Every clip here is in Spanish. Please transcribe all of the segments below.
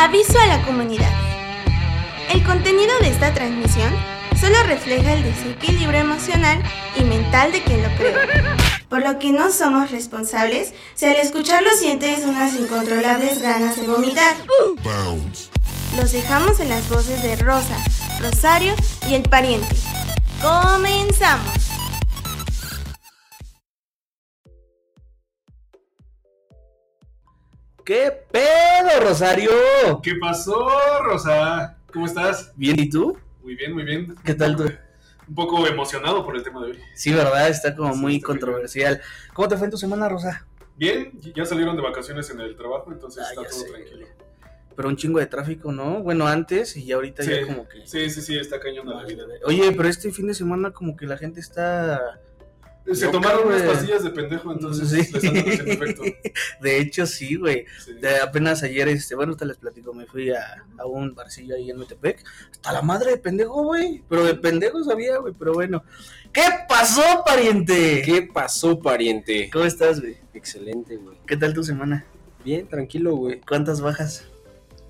Aviso a la comunidad. El contenido de esta transmisión solo refleja el desequilibrio emocional y mental de quien lo creó, por lo que no somos responsables si al escucharlo sientes unas incontrolables ganas de vomitar. Los dejamos en las voces de Rosa, Rosario y el pariente. ¡Comenzamos! ¿Qué pedo, Rosario? ¿Qué pasó, Rosa? ¿Cómo estás? Bien, ¿y tú? Muy bien, muy bien. ¿Qué tal tú? Un poco emocionado por el tema de hoy. Sí, ¿verdad? Está como Sí, muy está controversial. ¿Cómo te fue en tu semana, Rosa? Bien, ya salieron de vacaciones en el trabajo, entonces Ah, está todo sé. tranquilo. Pero un chingo de tráfico, ¿no? Bueno, antes y ya ahorita Sí, ya como que... sí, sí, sí, está cañón la vida. Oye, pero este fin de semana como que la gente está... Se tomaron unas pastillas de pendejo, entonces Sí. les están haciendo efecto. De hecho, sí, güey. Sí. Apenas ayer, este, bueno, te les platico, me fui a, a un barcillo ahí en Metepec. Hasta la madre de pendejo, güey. Pero de pendejo sabía, güey. Pero bueno. ¿Qué pasó, pariente? ¿Qué pasó, pariente? ¿Cómo estás, güey? Excelente, güey. ¿Qué tal tu semana? Bien, tranquilo, güey. ¿Cuántas bajas?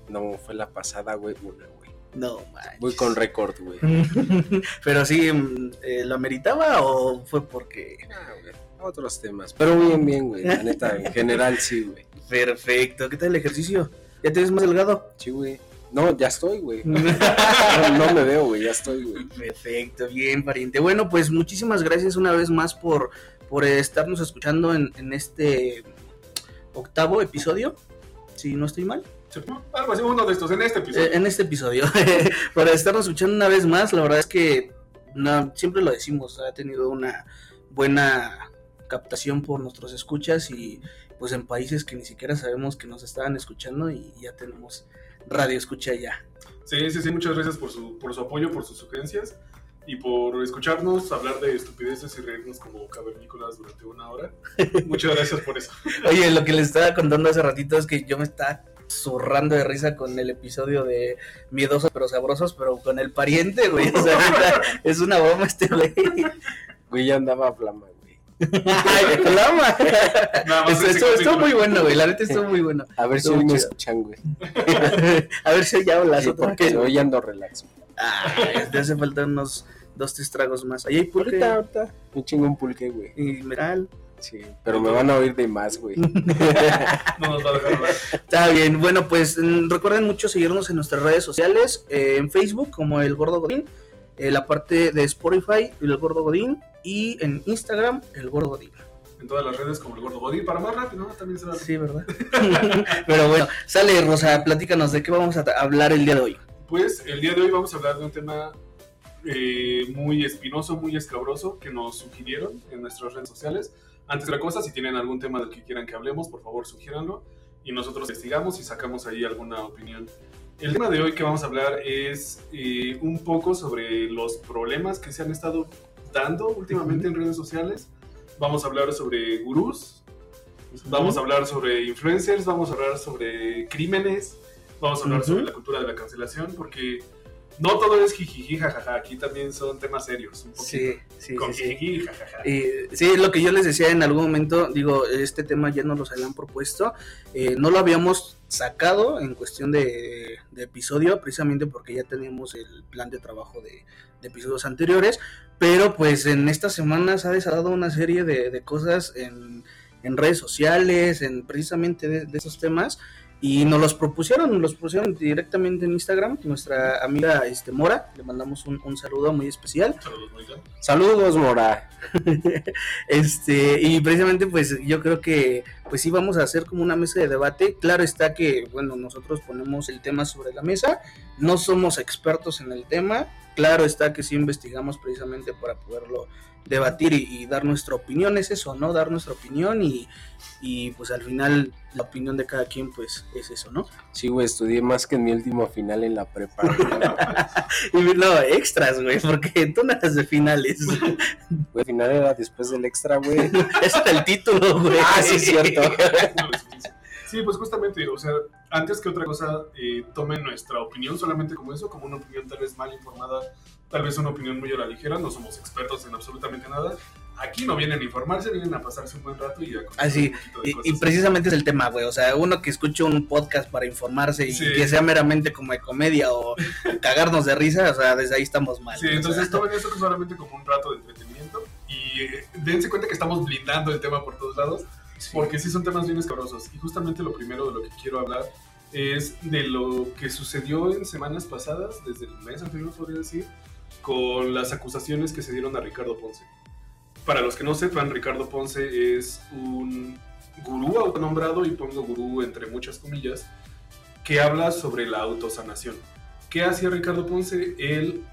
No, fue la pasada, güey, una, güey. No, manches. Voy con récord, güey. Pero sí, mm, eh, ¿lo ameritaba o fue porque...? Ah, güey, Otros temas. Pero bien, bien, güey. La neta, en general sí, güey. Perfecto. ¿Qué tal el ejercicio? ¿Ya te ves más delgado? Sí, güey. No, ya estoy, güey. No, no me veo, güey. Ya estoy, güey. Perfecto, bien, pariente. Bueno, pues muchísimas gracias una vez más por, por estarnos escuchando en, en este octavo episodio, si no estoy mal. Algo así, uno de estos, en este episodio. Eh, en este episodio, por estarnos escuchando una vez más. La verdad es que no, siempre lo decimos, ha tenido una buena captación por nuestros escuchas y pues en países que ni siquiera sabemos que nos estaban escuchando y ya tenemos radio escucha ya. Sí, sí, sí, muchas gracias por su, por su apoyo, por sus sugerencias y por escucharnos hablar de estupideces y reírnos como cavernícolas durante una hora. Muchas gracias por eso. Oye, lo que les estaba contando hace ratito es que yo me estaba zurrando de risa con el episodio de Miedosos pero Sabrosos, pero con el pariente, güey. O sea, es una broma este güey. Güey, ya andaba a flama, güey. Ay, flama. Más Esto, esto- muy bueno, güey. La neta estuvo muy bueno. A ver si hoy me escuchan, güey. A ver si ya hablas Sí, otra porque hoy ando relax. güey. Ah, te hace falta unos dos, tres tragos más. Ahí hay pulque. Ahorita, ahorita. Me chingo un pulque, güey. Y metal. Sí, pero me van a oír de más, güey. No nos va a dejar hablar. Está bien, bueno, pues mm, recuerden mucho seguirnos en nuestras redes sociales, eh, en Facebook como El Gordo Godín, eh, la parte de Spotify El Gordo Godín y en Instagram El Gordo Godín. En todas las redes como el Gordo Body. Para más rápido, ¿no? También se va. Sí, ¿verdad? Pero bueno, sale Rosa, platícanos de qué vamos a hablar el día de hoy. Pues el día de hoy vamos a hablar de un tema eh, muy espinoso, muy escabroso que nos sugirieron en nuestras redes sociales. Antes de otra cosa, si tienen algún tema del que quieran que hablemos, por favor sugiéranlo y nosotros investigamos y sacamos ahí alguna opinión. El tema de hoy que vamos a hablar es eh, un poco sobre los problemas que se han estado dando últimamente en redes sociales. Vamos a hablar sobre gurús, vamos a hablar sobre influencers, vamos a hablar sobre crímenes, vamos a hablar sobre la cultura de la cancelación, porque no todo es jijiji, jajaja, aquí también son temas serios, un poquito. Sí, sí, con sí. sí. jijiji, jajaja. Sí, lo que yo les decía en algún momento, digo, este tema ya nos los habían propuesto, eh, no lo habíamos sacado en cuestión de, de episodio, precisamente porque ya teníamos el plan de trabajo de, de episodios anteriores, pero pues en estas semanas ha desatado una serie de, de cosas en, en redes sociales, en precisamente de, de esos temas, y nos los propusieron, nos los propusieron directamente en Instagram, nuestra amiga este, Mora, le mandamos un, un saludo muy especial. Saludos, Moita. Saludos, Mora. este, y precisamente pues yo creo que pues sí vamos a hacer como una mesa de debate. Claro está que, bueno, nosotros ponemos el tema sobre la mesa, no somos expertos en el tema, claro está que sí investigamos precisamente para poderlo debatir y, y dar nuestra opinión, es eso, ¿no? Dar nuestra opinión y, y pues al final la opinión de cada quien pues es eso, ¿no? Sí, güey, estudié más que en mi último final en la prepa. güey. Y no, extras, güey, porque tú no de finales. Güey, final era después del extra, güey. Ese era el título, güey. Ah, sí, es cierto. Sí, pues justamente, o sea, antes que otra cosa, eh, tomen nuestra opinión solamente como eso, como una opinión tal vez mal informada, tal vez una opinión muy a la ligera, no somos expertos en absolutamente nada. aquí no vienen a informarse, vienen a pasarse un buen rato y a Así, un poquito de Y, y cosas. precisamente es el tema, güey. O sea, uno que escuche un podcast para informarse y Sí. que sea meramente como de comedia o, cagarnos de risa, o sea, desde ahí estamos mal. Sí, entonces sea. tomen esto solamente como un rato de entretenimiento y eh, dense cuenta que estamos blindando el tema por todos lados, porque sí son temas bien escabrosos. Y justamente lo primero de lo que quiero hablar es de lo que sucedió en semanas pasadas, desde el mes anterior podría decir, con las acusaciones que se dieron a Ricardo Ponce. Para los que no sepan, Ricardo Ponce es un gurú autonombrado, y pongo gurú entre muchas comillas, que habla sobre la autosanación. ¿Qué hacía Ricardo Ponce? Él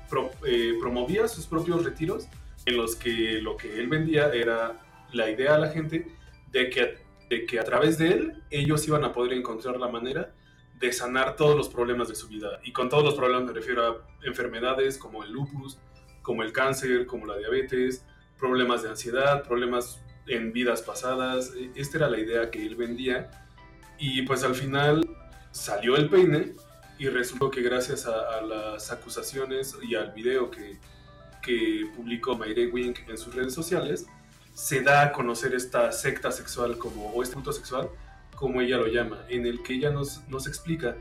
eh, promovía sus propios retiros en los que lo que él vendía era la idea a la gente de que, de que a través de él ellos iban a poder encontrar la manera de sanar todos los problemas de su vida. Y con todos los problemas me refiero a enfermedades como el lupus, como el cáncer, como la diabetes, problemas de ansiedad, problemas en vidas pasadas. E- Esta era la idea que él vendía. Y pues al final salió el peine y resultó que gracias a, las acusaciones y al video que, que publicó Mayre Wink en sus redes sociales, se da a conocer esta secta sexual como, o este culto sexual, como ella lo llama, en el que ella nos, nos explica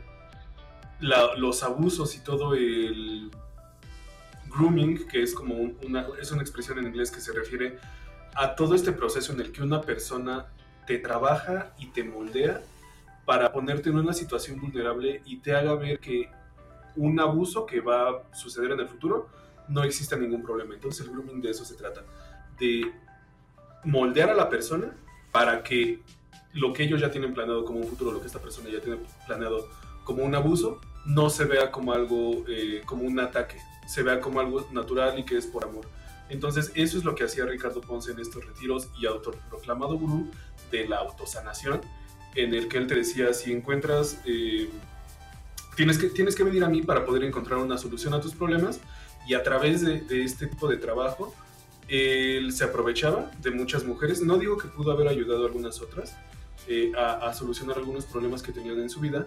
los abusos y todo el grooming, que es como un- una, es una expresión en inglés que se refiere a todo este proceso en el que una persona te trabaja y te moldea para ponerte en una situación vulnerable y te haga ver que un abuso que va a suceder en el futuro no existe ningún problema. Entonces el grooming de eso se trata, de moldear a la persona para que lo que ellos ya tienen planeado como un futuro, lo que esta persona ya tiene planeado como un abuso, no se vea como algo, eh, como un ataque, se vea como algo natural y que es por amor. Entonces eso es lo que hacía Ricardo Ponce en estos retiros y autoproclamado gurú de la autosanación, en el que él te decía, si encuentras, eh, tienes, que, tienes que venir a mí para poder encontrar una solución a tus problemas y a través de, de este tipo de trabajo, él se aprovechaba de muchas mujeres, no digo que pudo haber ayudado a algunas otras eh, a, solucionar algunos problemas que tenían en su vida,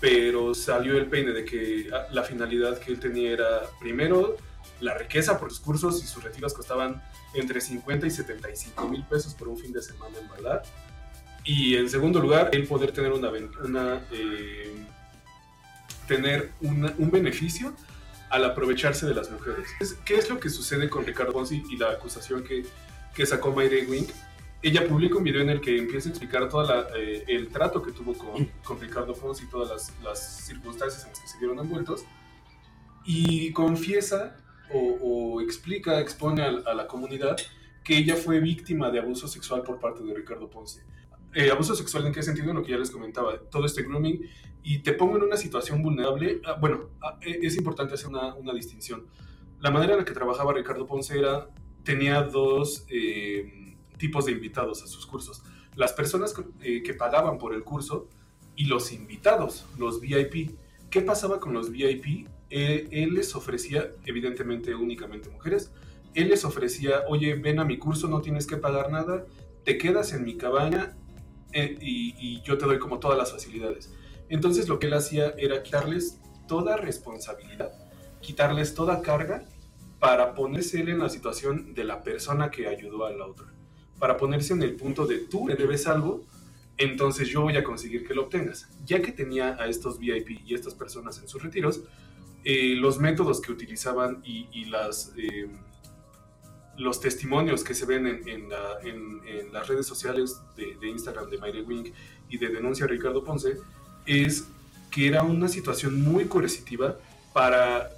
pero salió el peine de que ah, la finalidad que él tenía era primero la riqueza por sus cursos y sus retiros costaban entre 50 y 75 mil pesos por un fin de semana en bailar. Y en segundo lugar, el poder tener una, eh, tener un beneficio al aprovecharse de las mujeres. Es- ¿Qué es lo que sucede con Ricardo Ponzi y la acusación que, que sacó Mayre Wink? Ella publica un video en el que empieza a explicar todo el trato que tuvo con, con Ricardo Ponzi y todas las, las circunstancias en las que se vieron envueltos y confiesa o, o explica, expone a, a la comunidad que ella fue víctima de abuso sexual por parte de Ricardo Ponce. Eh, abuso sexual en qué sentido? En lo que ya les comentaba, todo este grooming y te pongo en una situación vulnerable. Ah, bueno, ah, eh, es importante hacer una, una distinción. La manera en la que trabajaba Ricardo Ponce era, tenía dos eh, tipos de invitados a sus cursos. Las personas eh, que pagaban por el curso y los invitados, los VIP. ¿Qué pasaba con los VIP? Eh, él les ofrecía, evidentemente únicamente mujeres, él les ofrecía, oye, ven a mi curso, no tienes que pagar nada, te quedas en mi cabaña eh, y, y yo te doy como todas las facilidades. Entonces lo que él hacía era quitarles toda responsabilidad, quitarles toda carga para ponerse él en la situación de la persona que ayudó a la otra, para ponerse en el punto de tú me debes algo, entonces yo voy a conseguir que lo obtengas. Ya que tenía a estos VIP y estas personas en sus retiros, eh, los métodos que utilizaban y, las, eh, los testimonios que se ven en las redes sociales de, de Instagram de Mayre Wink y de Denuncia Ricardo Ponce es que era una situación muy coercitiva para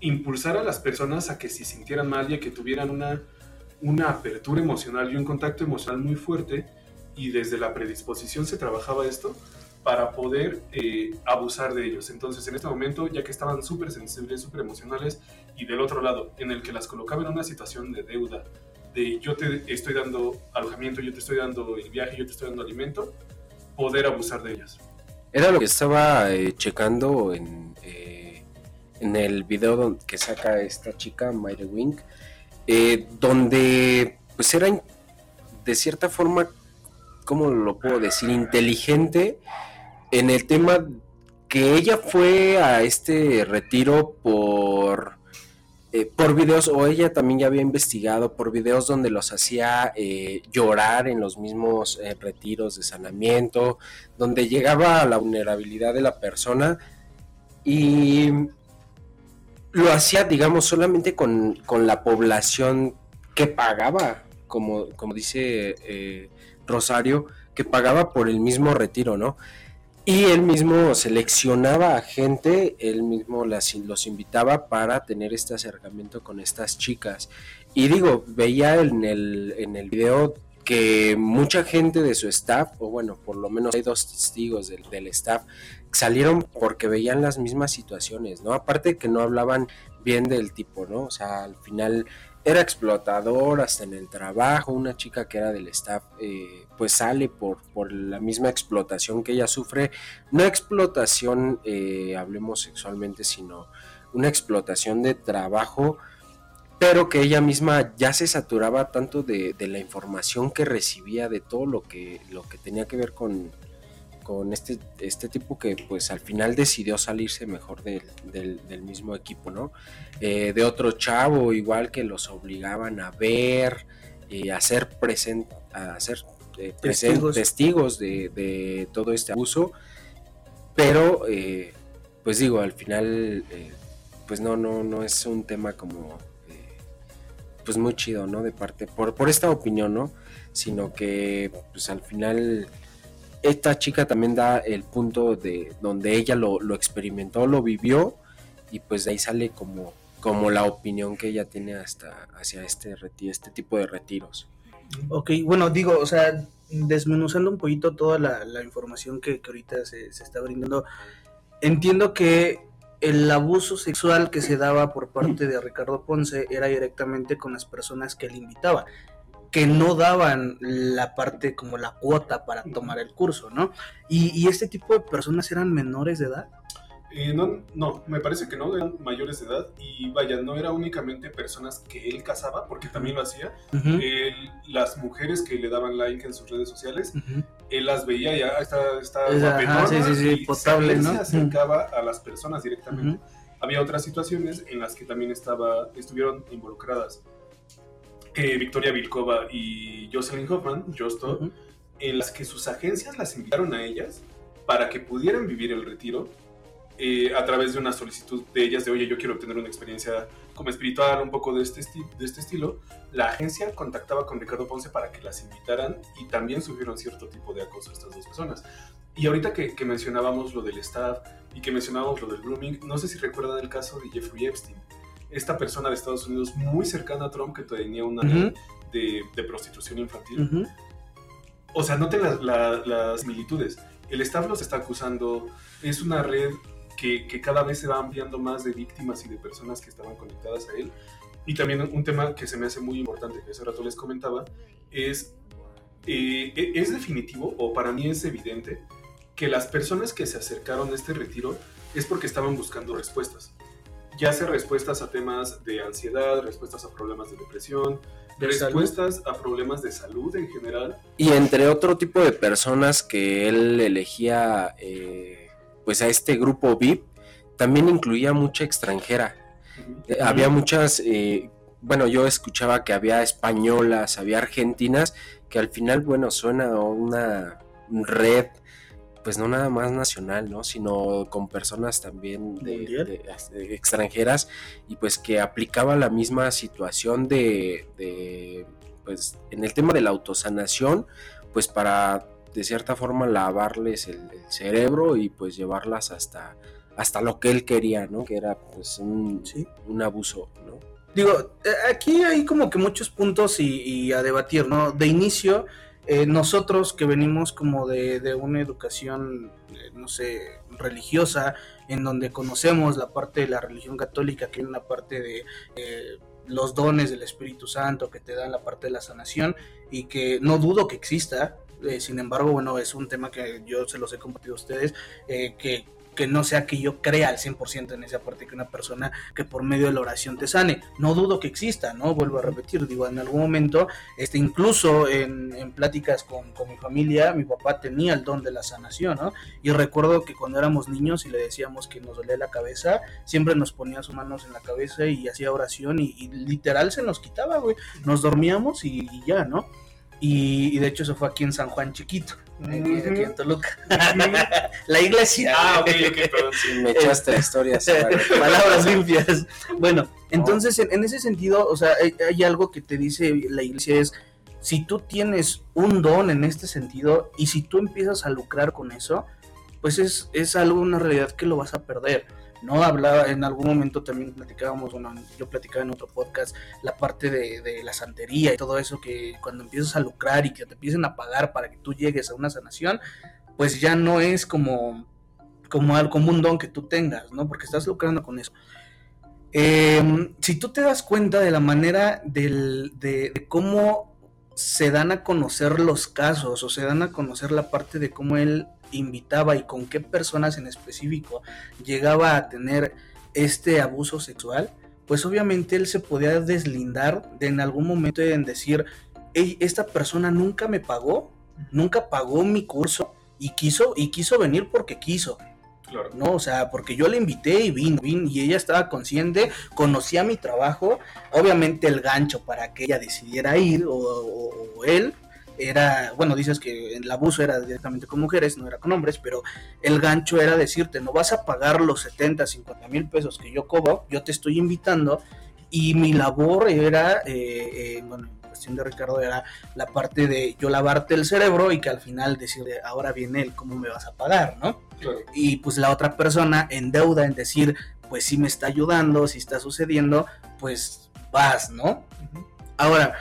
impulsar a las personas a que se sintieran mal y a que tuvieran una, una apertura emocional y un contacto emocional muy fuerte y desde la predisposición se trabajaba esto para poder eh, abusar de ellos. Entonces, en este momento, ya que estaban súper sensibles, súper emocionales, y del otro lado, en el que las colocaba en una situación de deuda, de yo te estoy dando alojamiento, yo te estoy dando el viaje, yo te estoy dando alimento, poder abusar de ellas. Era lo que estaba eh, checando en, eh, en el video que saca esta chica, Mayre Wink, eh, donde pues era de cierta forma, ¿cómo lo puedo decir? Inteligente en el tema que ella fue a este retiro por eh, por videos, o ella también ya había investigado por videos donde los hacía eh, llorar en los mismos retiros de sanamiento, donde llegaba a la vulnerabilidad de la persona y lo hacía, digamos, solamente con, con la población que pagaba, como, como dice Rosario, que pagaba por el mismo retiro, ¿no? Y él mismo seleccionaba a gente, él mismo las, los invitaba para tener este acercamiento con estas chicas. Y digo, veía en el, en el video que mucha gente de su staff, o bueno, por lo menos hay dos testigos del, del staff, salieron porque veían las mismas situaciones, ¿no? Aparte que no hablaban bien del tipo, ¿no? O sea, al final era explotador hasta en el trabajo, una chica que era del staff eh, pues sale por, por la misma explotación que ella sufre, no explotación, eh, hablemos sexualmente, sino una explotación de trabajo, pero que ella misma ya se saturaba tanto de, de la información que recibía, de todo lo que, lo que tenía que ver con, con este, este tipo que pues al final decidió salirse mejor del, del, mismo equipo, ¿no? Eh, de otro chavo igual que los obligaban a ver, y a ser presente, a hacer eh, testigos, testigos de, de, todo este abuso, pero eh, pues digo, al final pues no, no, no es un tema como pues muy chido, ¿no? De parte, por, por esta opinión, ¿no? Sino que pues al final esta chica también da el punto de donde ella lo, experimentó, lo vivió y pues de ahí sale como, como la opinión que ella tiene hasta hacia este, este tipo de retiros. Ok, bueno, digo, o sea, desmenuzando un poquito toda la, información que, ahorita se, se, está brindando, entiendo que el abuso sexual que se daba por parte de Ricardo Ponce era directamente con las personas que él invitaba que no daban la parte como la cuota para tomar el curso, ¿no? Y, este tipo de personas eran menores de edad. Eh, no, no, me parece que no, eran mayores de edad y vaya, no era únicamente personas que él casaba, porque también lo hacía. las mujeres que le daban like en sus redes sociales, él las veía ya, está, está sí, sí, sí, potable, ¿no? se acercaba a las personas directamente. Había otras situaciones en las que también estaba, estuvieron involucradas Victoria Vilkova y Jocelyn Hoffman, Justo, en las que sus agencias las invitaron a ellas para que pudieran vivir el retiro eh, a través de una solicitud de ellas de, oye, yo quiero obtener una experiencia como espiritual, un poco de este, de este estilo. La agencia contactaba con Ricardo Ponce para que las invitaran y también sufrieron cierto tipo de acoso estas dos personas. Y ahorita que, que mencionábamos lo del staff y que mencionábamos lo del grooming, no sé si recuerdan el caso de Jeffrey Epstein esta persona de Estados Unidos muy cercana a Trump que tenía una red de, prostitución infantil. O sea, noten las similitudes. El staff los está acusando, es una red que, cada vez se va ampliando más de víctimas y de personas que estaban conectadas a él. Y también un tema que se me hace muy importante, que hace rato les comentaba, es, eh, e, es definitivo, o para mí es evidente, que las personas que se acercaron a este retiro es porque estaban buscando respuestas ya sea respuestas a temas de ansiedad, respuestas a problemas de depresión, respuestas a problemas de salud en general. Y entre otro tipo de personas que él elegía, eh, pues a este grupo VIP, también incluía mucha extranjera. Eh, había muchas, eh, bueno, yo escuchaba que había españolas, había argentinas, que al final, bueno, suena a una red pues no nada más nacional, ¿no? Sino con personas también de, extranjeras y pues que aplicaba la misma situación de, pues en el tema de la autosanación, pues para de cierta forma lavarles el, cerebro y pues llevarlas hasta, hasta lo que él quería, ¿no? Que era pues un, un abuso, ¿no? Digo, eh, aquí hay como que muchos puntos y, y a debatir, ¿no? De inicio, eh, nosotros que venimos como de, una educación, eh, no sé, religiosa, en donde conocemos la parte de la religión católica, que es una parte de eh, los dones del Espíritu Santo que te dan la parte de la sanación y que no dudo que exista, sin embargo, bueno, es un tema que yo se los he compartido a ustedes, que que no sea que yo crea al 100% en esa parte que una persona que por medio de la oración te sane. No dudo que exista, ¿no? Vuelvo a repetir, digo, en algún momento, este, incluso en, pláticas con, mi familia, mi papá tenía el don de la sanación, ¿no? Y recuerdo que cuando éramos niños y le decíamos que nos dolía la cabeza, siempre nos ponía sus manos en la cabeza y hacía oración y, literal se nos quitaba, güey. Nos dormíamos y, y ya, ¿no? Y, y, de hecho eso fue aquí en San Juan Chiquito, aquí, aquí en Toluca. la iglesia. Ah, ok, ok, perdón. Sí, me echaste historias. Palabras limpias. Bueno, entonces en, en, ese sentido, o sea, hay, hay, algo que te dice la iglesia es, si tú tienes un don en este sentido y si tú empiezas a lucrar con eso, pues es, es algo, una realidad que lo vas a perder. ¿No? Hablaba, en algún momento también platicábamos, bueno, yo platicaba en otro podcast, la parte de, de, la santería y todo eso, que cuando empiezas a lucrar y que te empiecen a pagar para que tú llegues a una sanación, pues ya no es como, como, algo, como un don que tú tengas, ¿no? Porque estás lucrando con eso. Eh, si tú te das cuenta de la manera del, de, de cómo se dan a conocer los casos o se dan a conocer la parte de cómo él invitaba y con qué personas en específico llegaba a tener este abuso sexual, pues obviamente él se podía deslindar de en algún momento en decir, hey, esta persona nunca me pagó, nunca pagó mi curso y quiso y quiso venir porque quiso. Claro. No, o sea, porque yo le invité y vino, vino, y ella estaba consciente, conocía mi trabajo, obviamente el gancho para que ella decidiera ir o, o, o él, era, bueno, dices que el abuso era directamente con mujeres, no era con hombres, pero el gancho era decirte, no vas a pagar los 70, 50 mil pesos que yo cobro, yo te estoy invitando y mi labor era, eh, eh, bueno, en cuestión de Ricardo era la parte de yo lavarte el cerebro y que al final decirle, ahora viene él, ¿cómo me vas a pagar, no? Claro. Y pues la otra persona en deuda en decir, pues si me está ayudando, si está sucediendo, pues vas, ¿no? Uh -huh. Ahora,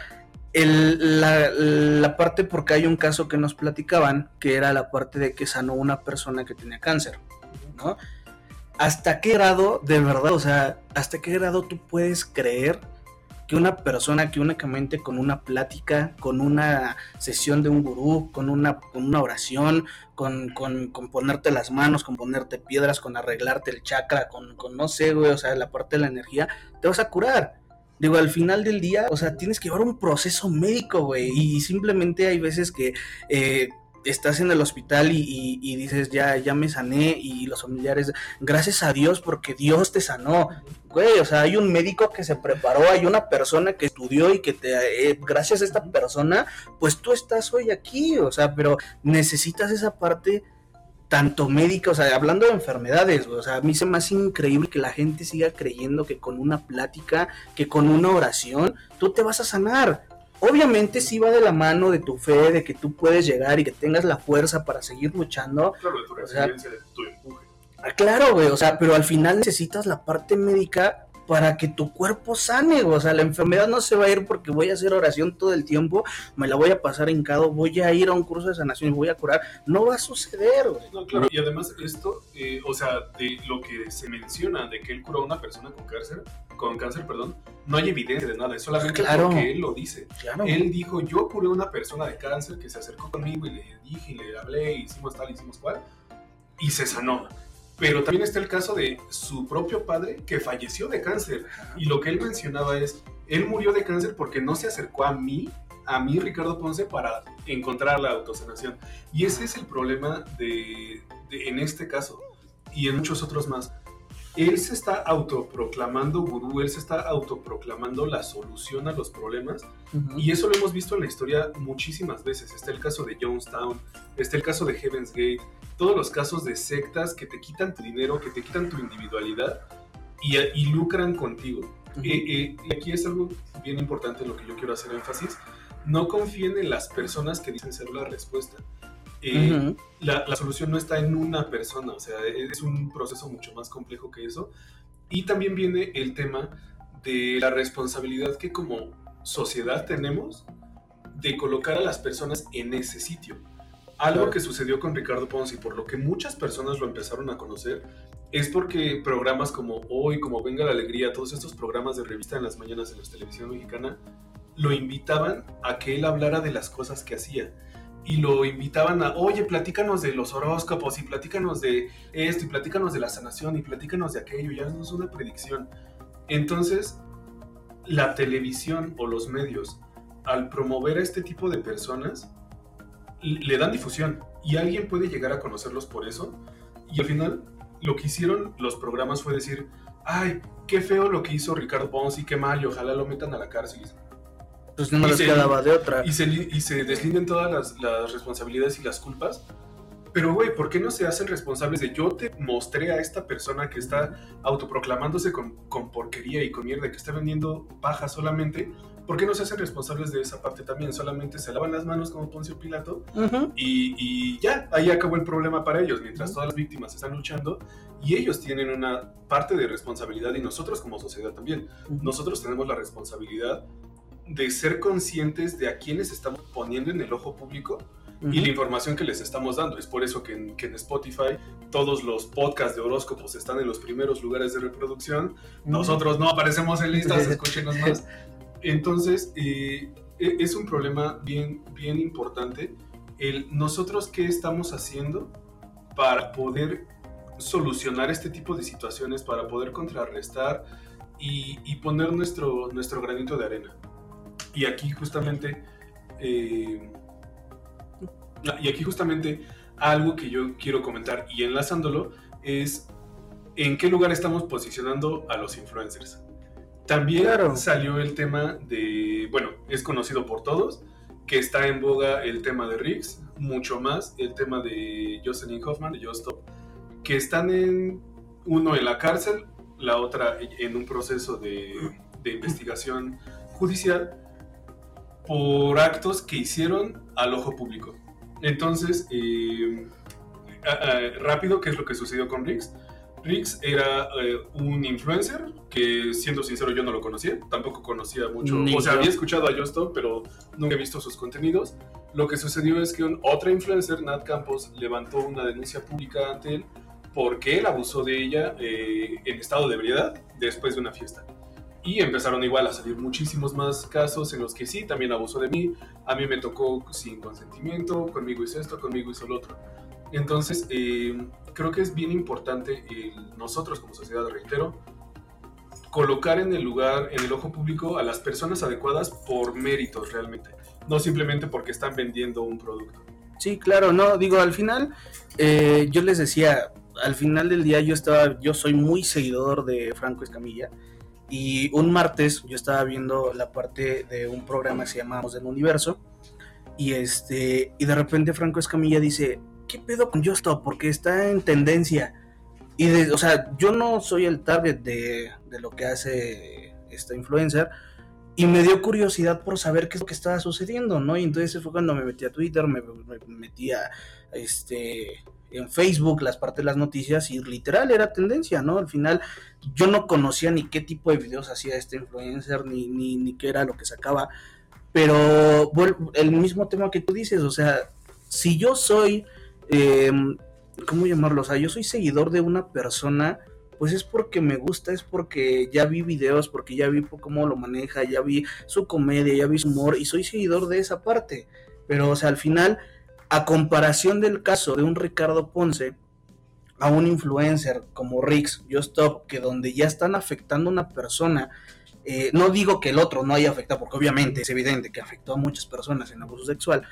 la, parte porque hay un caso que nos platicaban, que era la parte de que sanó una persona que tenía cáncer, ¿no? ¿Hasta qué grado, de verdad, o sea, hasta qué grado tú puedes creer que una persona que únicamente con una plática, con una sesión de un gurú, con una, con una oración, con, con, con, ponerte las manos, con ponerte piedras, con arreglarte el chakra, con, con no sé, güey, o sea, la parte de la energía, te vas a curar? Digo, al final del día, o sea, tienes que llevar un proceso médico, güey. Y simplemente hay veces que eh, estás en el hospital y, y, dices, ya, ya me sané. Y los familiares, gracias a Dios porque Dios te sanó. Güey, o sea, hay un médico que se preparó, hay una persona que estudió y que te, eh, gracias a esta persona, pues tú estás hoy aquí. O sea, pero necesitas esa parte tanto médica, o sea, hablando de enfermedades, o sea, a mí se me hace increíble que la gente siga creyendo que con una plática, que con una oración, tú te vas a sanar. Obviamente sí va de la mano de tu fe, de que tú puedes llegar y que tengas la fuerza para seguir luchando. Claro, de tu resiliencia, o sea, de tu empuje. Claro, güey, o sea, pero al final necesitas la parte médica para que tu cuerpo sane, o sea, la enfermedad no se va a ir porque voy a hacer oración todo el tiempo, me la voy a pasar hincado, voy a ir a un curso de sanación y voy a curar, no va a suceder, güey. No, claro, y además esto, eh, o sea, de lo que se menciona de que él curó a una persona con cáncer, con cáncer, perdón, no hay evidencia de nada, es solamente claro. porque él lo dice. Claro. Él dijo, yo curé a una persona de cáncer que se acercó conmigo y le dije, y le hablé, hicimos tal, hicimos cual, y se sanó. Pero también está el caso de su propio padre que falleció de cáncer. Y lo que él mencionaba es, él murió de cáncer porque no se acercó a mí, a mí Ricardo Ponce, para encontrar la autosanación. Y ese es el problema de, de, en este caso y en muchos otros más. Él se está autoproclamando gurú, él se está autoproclamando la solución a los problemas. Uh -huh. Y eso lo hemos visto en la historia muchísimas veces. Está el caso de Jonestown, está el caso de Heaven's Gate, todos los casos de sectas que te quitan tu dinero, que te quitan tu individualidad y, y lucran contigo. Uh -huh. eh, eh, aquí es algo bien importante en lo que yo quiero hacer énfasis. No confíen en las personas que dicen ser la respuesta. Eh, uh -huh. la, la, solución no está en una persona, o sea, es un proceso mucho más complejo que eso. Y también viene el tema de la responsabilidad que como sociedad tenemos de colocar a las personas en ese sitio. Algo claro. que sucedió con Ricardo Ponce y por lo que muchas personas lo empezaron a conocer es porque programas como Hoy, como Venga la Alegría, todos estos programas de revista en las mañanas en la televisión mexicana, lo invitaban a que él hablara de las cosas que hacía y lo invitaban a, oye, platícanos de los horóscopos y platícanos de esto y platícanos de la sanación y platícanos de aquello, ya no es una predicción. Entonces, la televisión o los medios, al promover a este tipo de personas, le dan difusión y alguien puede llegar a conocerlos por eso. Y al final, lo que hicieron los programas fue decir, ay, qué feo lo que hizo Ricardo Pons y qué mal, y ojalá lo metan a la cárcel. Pues no les quedaba de otra. Y se, y se deslinden todas las, las responsabilidades y las culpas. Pero, güey, ¿por qué no se hacen responsables de yo te mostré a esta persona que está autoproclamándose con, con porquería y con mierda, que está vendiendo paja solamente? ¿Por qué no se hacen responsables de esa parte también? Solamente se lavan las manos como Poncio Pilato Ujú. y, y ya, ahí acabó el problema para ellos, mientras todas las víctimas están luchando y ellos tienen una parte de responsabilidad y nosotros como sociedad también. Nosotros tenemos la responsabilidad de ser conscientes de a quienes estamos poniendo en el ojo público y la información que les estamos dando. Es por eso que en, que en Spotify todos los podcasts de horóscopos están en los primeros lugares de reproducción. Nosotros no aparecemos en listas, escúchenos más. Entonces, eh, e- es un problema bien, bien importante. El nosotros qué estamos haciendo para poder solucionar este tipo de situaciones, para poder contrarrestar y, y poner nuestro, nuestro granito de arena. Y aquí justamente, eh, y aquí justamente algo que yo quiero comentar y enlazándolo es en qué lugar estamos posicionando a los influencers. También Claro. salió el tema de, bueno, es conocido por todos, que está en boga el tema de Riggs, mucho más el tema de Jocelyn Hoffman y Stop, que están en uno en la cárcel, la otra en un proceso de, de investigación judicial por actos que hicieron al ojo público. Entonces, eh, rápido, ¿qué es lo que sucedió con Riggs? Riggs era eh, un influencer que, siendo sincero, yo no lo conocía, tampoco conocía mucho, Ni o sea, yo. había escuchado a Justo, pero nunca he visto sus contenidos. Lo que sucedió es que un, otra influencer, Nat Campos, levantó una denuncia pública ante él porque él abusó de ella eh, en estado de ebriedad después de una fiesta. Y empezaron igual a salir muchísimos más casos en los que sí, también abusó de mí, a mí me tocó sin consentimiento, conmigo hizo esto, conmigo hizo lo otro. Entonces, eh, creo que es bien importante el- nosotros como sociedad, reitero, colocar en el lugar, en el ojo público a las personas adecuadas por méritos realmente, no simplemente porque están vendiendo un producto. Sí, claro, no, digo, al final, eh, yo les decía, al final del día yo estaba, yo soy muy seguidor de Franco Escamilla y un martes yo estaba viendo la parte de un programa que se llama Voz del Universo y este, y de repente Franco Escamilla dice, ¿qué pedo con Justo? Porque está en tendencia. Y o sea, yo no soy el target de, de lo que hace esta influencer, y me dio curiosidad por saber qué es lo que estaba sucediendo, ¿no? Y entonces fue cuando me metí a Twitter, me, me metí a este en Facebook las partes de las noticias y literal era tendencia, ¿no? Al final yo no conocía ni qué tipo de videos hacía este influencer, ni, ni, ni qué era lo que sacaba, pero el mismo tema que tú dices, o sea, si yo soy, eh, ¿cómo llamarlo? O sea, yo soy seguidor de una persona, pues es porque me gusta, es porque ya vi videos, porque ya vi cómo lo maneja, ya vi su comedia, ya vi su humor y soy seguidor de esa parte. Pero, o sea, al final, a comparación del caso de un Ricardo Ponce, a un influencer como Rix, Yo Stop, que donde ya están afectando a una persona, eh, no digo que el otro no haya afectado, porque obviamente es evidente que afectó a muchas personas en abuso sexual,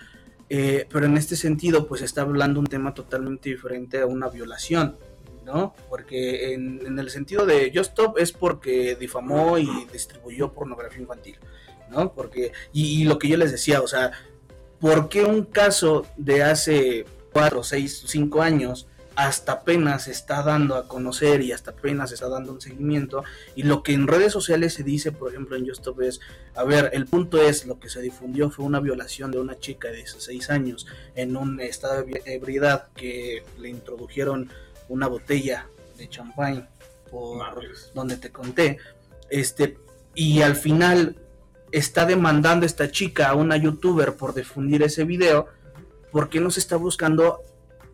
eh, pero en este sentido, pues está hablando un tema totalmente diferente a una violación, ¿no? Porque en, el sentido de Just Stop es porque difamó y distribuyó pornografía infantil, ¿no? Porque, y, y lo que yo les decía, o sea, ¿por qué un caso de hace 4, 6, 5 años hasta apenas se está dando a conocer y hasta apenas se está dando un seguimiento? Y lo que en redes sociales se dice, por ejemplo, en Stop es, a ver, el punto es, lo que se difundió fue una violación de una chica de 16 años en un estado de ebriedad que le introdujeron una botella de champán por Madres. donde te conté, este, y al final está demandando esta chica a una youtuber por difundir ese video, ¿por qué no se está buscando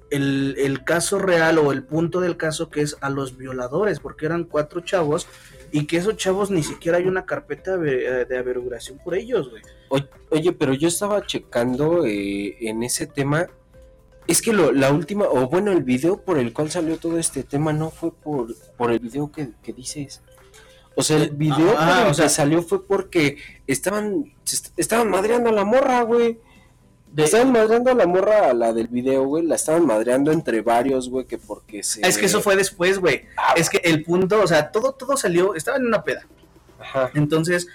el, el caso real o el punto del caso que es a los violadores? Porque eran cuatro chavos y que esos chavos ni siquiera hay una carpeta de, de averiguación por ellos, güey. Oye, pero yo estaba checando eh, en ese tema. Es que lo- la última, o bueno, el video por el cual salió todo este tema no fue por, por el video que, que dices. O sea, el video Ah, por el o sea- que salió fue porque estaban, estaban madreando a la morra, güey. De- Estaban madreando a la morra, a la del video, güey. La estaban madreando entre varios, güey, que porque se. Es que eso fue después, güey. Ah, Es que el punto, o sea, todo, todo salió, estaba en una peda. Ajá. Entonces,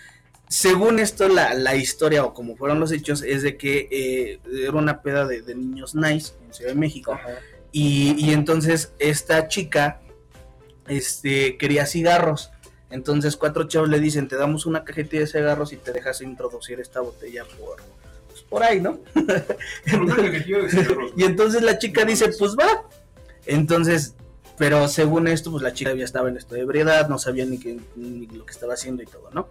según esto, la, la historia o como fueron los hechos, es de que eh, era una peda de, de niños nice en Ciudad de México. Ajá. Y, y entonces esta chica este, quería cigarros. Entonces cuatro chavos le dicen, te damos una cajetilla de cigarros y te dejas introducir esta botella por, pues, por ahí, ¿no? Por una cajetilla de cigarros. Y entonces la chica dice, pues va. Entonces, pero según esto, pues la chica ya estaba en estado de ebriedad, no sabía ni, qué- ni lo que estaba haciendo y todo, ¿no?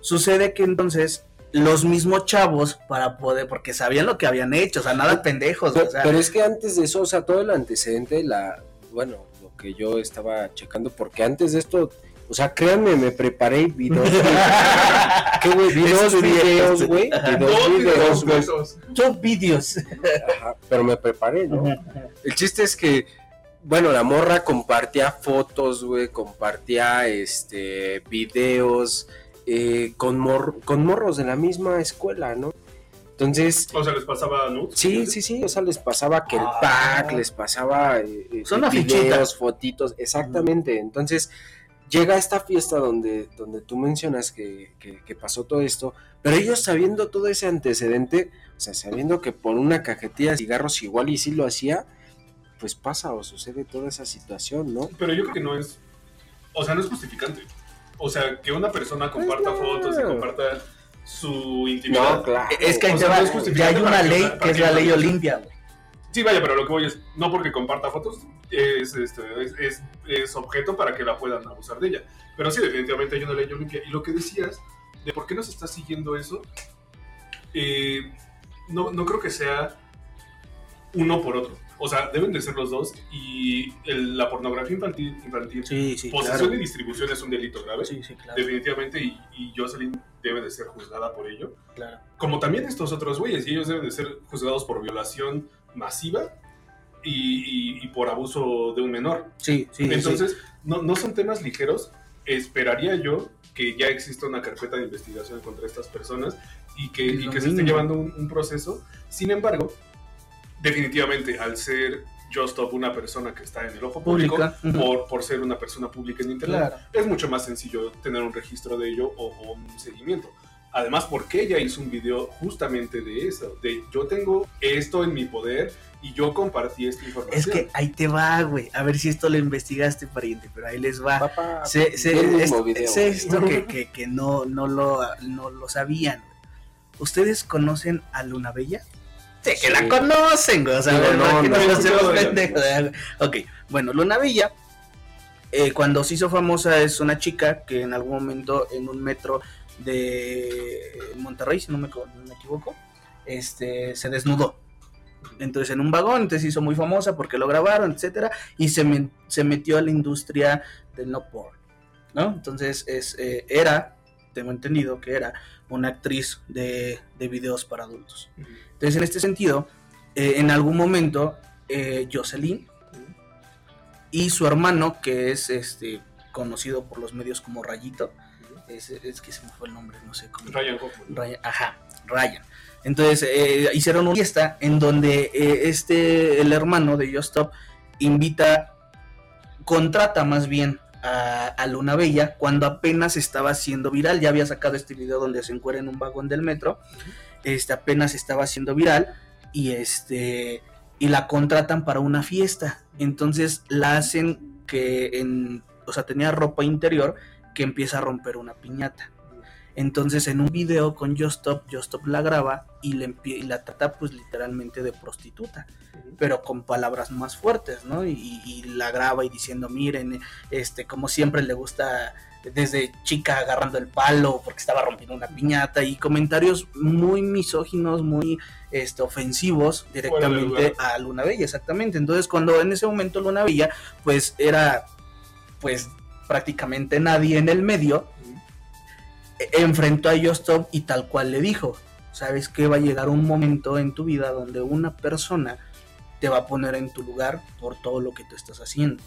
Sucede que entonces los mismos chavos, para poder, porque sabían lo que habían hecho, o sea, nada pendejos, Pero, o sea, pero es que antes de eso, o sea, todo el antecedente, la, bueno, lo que yo estaba checando, porque antes de esto, o sea, créanme, me preparé videos, güey. ¿Qué, güey? Videos, Estudié, videos, güey. Dos videos, güey. Top videos. Ajá, pero me preparé, ¿no? El chiste es que, bueno, la morra compartía fotos, güey, compartía, este, videos eh, con, mor- con morros de la misma escuela, ¿no? Entonces, O sea, les pasaba nudes. Sí, sí, sí, o sea, les pasaba que el Ah. pack, les pasaba eh, eh, Son una videos, fichita. fotitos, exactamente. Entonces, llega esta fiesta donde, donde tú mencionas que, que- que pasó todo esto, pero ellos sabiendo todo ese antecedente, o sea, sabiendo que por una cajetilla de cigarros igual y sí lo hacía, pues pasa o sucede toda esa situación, ¿no? Pero yo creo que no es. O sea, no es justificante. O sea, que una persona comparta Pues no. fotos y comparta su intimidad. claro. Es que ahí O te sea, va, no es ya justificante hay una que- ley para que es que la no ley Olimpia, güey. Sí, vaya, pero lo que voy es, no porque comparta fotos, es, este, es, es- es objeto para que la puedan abusar de ella. Pero sí, definitivamente hay una ley olimpia. Y lo que decías, de por qué nos está siguiendo eso, eh, no, no creo que sea uno por otro. O sea, deben de ser los dos. Y el- la pornografía infantil, infantil Sí, sí, posesión claro. y distribución es un delito grave. Sí, sí, claro, Definitivamente, y, y Jocelyn debe de ser juzgada por ello. claro. Como también estos otros güeyes, y ellos deben de ser juzgados por violación masiva y, y- y por abuso de un menor. Sí, sí, sí, Entonces, No, no son temas ligeros. Esperaría yo que ya exista una carpeta de investigación contra estas personas y que, y se esté llevando un, un proceso. Sin embargo, definitivamente, al ser Justop una persona que está en el ojo público, Pública, por, por ser una persona pública en Internet, Claro. es mucho más sencillo tener un registro de ello o, o un seguimiento. Además, porque ella hizo un video justamente de eso, de yo tengo esto en mi poder y yo compartí esta información. Es que ahí te va, güey. A ver si esto lo investigaste, pariente, pero ahí les va. Papá, Sé, sé- ve el mismo es- video, sé esto que, que- que no, no, lo, no lo sabían. ¿Ustedes conocen a Luna Bella? Sí, que Sí. la conocen, güey. O sea, no, ¿para qué no, nos no, hacemos no, no. pendejos? Ok, bueno, Luna Bella, eh, cuando se hizo famosa, es una chica que en algún momento en un metro de Monterrey, si no me, co- no me equivoco, este, se desnudó. Entonces en un vagón, entonces se hizo muy famosa porque lo grabaron, etcétera, y se, me- se metió a la industria del no porn, ¿no? Entonces es, eh, era, tengo entendido que era una actriz de, de videos para adultos. Entonces en este sentido, eh, en algún momento, eh, Jocelyn y su hermano, que es este conocido por los medios como Rayito, es, es que se me fue el nombre, no sé cómo. Ryan Hoffman. Ryan, ajá, Ryan. Entonces eh, hicieron una fiesta en donde eh, este, el hermano de Just Stop, invita, contrata más bien a, a Luna Bella cuando apenas estaba haciendo viral. Ya había sacado este video donde se encuentra en un vagón del metro. Este apenas estaba haciendo viral y este y la contratan para una fiesta. Entonces la hacen que en, o sea, tenía ropa interior que empieza a romper una piñata. Entonces en un video con Justop, Justop la graba y, le y la trata pues literalmente de prostituta, pero con palabras más fuertes, ¿no? Y, y la graba y diciendo, miren, este, como siempre le gusta desde chica agarrando el palo porque estaba rompiendo una piñata y comentarios muy misóginos, muy este, ofensivos directamente a Luna Bella, exactamente. Entonces cuando en ese momento Luna Bella pues era pues prácticamente nadie en el medio, enfrentó a Yostop y tal cual le dijo, sabes que va a llegar un momento en tu vida donde una persona te va a poner en tu lugar por todo lo que tú estás haciendo.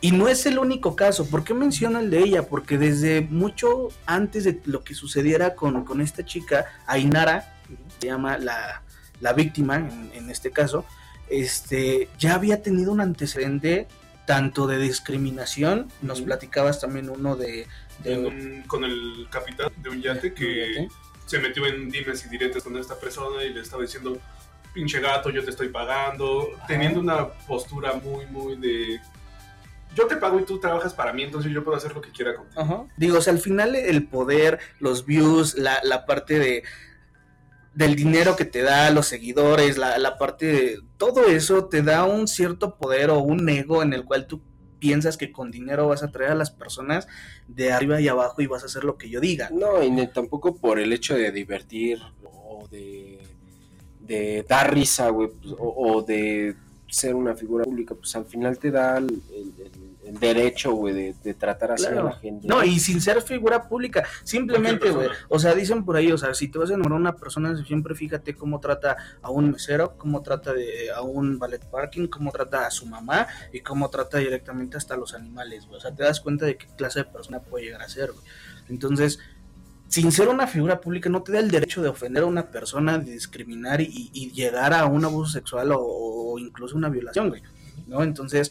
Y no es el único caso. ¿Por qué menciono el de ella? Porque desde mucho antes de lo que sucediera con, con esta chica, Ainara, se llama la, la víctima en, en este caso, este, ya había tenido un antecedente tanto de discriminación, nos platicabas también uno de... de- En un- con el capitán de un yate que se metió en dimes y diretes con esta persona y le estaba diciendo, pinche gato, yo te estoy pagando, teniendo una postura muy, muy de, yo te pago y tú trabajas para mí, entonces yo puedo hacer lo que quiera contigo. Ajá. Digo, o sea, al final el poder, los views, la, la parte de del dinero que te da, los seguidores, la, la parte de todo eso te da un cierto poder o un ego en el cual tú piensas que con dinero vas a traer a las personas de arriba y abajo y vas a hacer lo que yo diga. No, y tampoco por el hecho de divertir o de, de dar risa, güey, pues, o, de ser una figura pública, pues al final te da el derecho, güey, de, de tratar así Claro. a la gente. No, y sin ser figura pública, simplemente, güey. O sea, dicen por ahí, o sea, si te vas a enamorar de una persona, siempre fíjate cómo trata a un mesero, cómo trata de, a un ballet parking, cómo trata a su mamá y cómo trata directamente hasta los animales, güey. O sea, te das cuenta de qué clase de persona puede llegar a ser, güey. Entonces, sin ser una figura pública, no te da el derecho de ofender a una persona, de discriminar y, y llegar a un abuso sexual o, o incluso una violación, güey. ¿No? Entonces,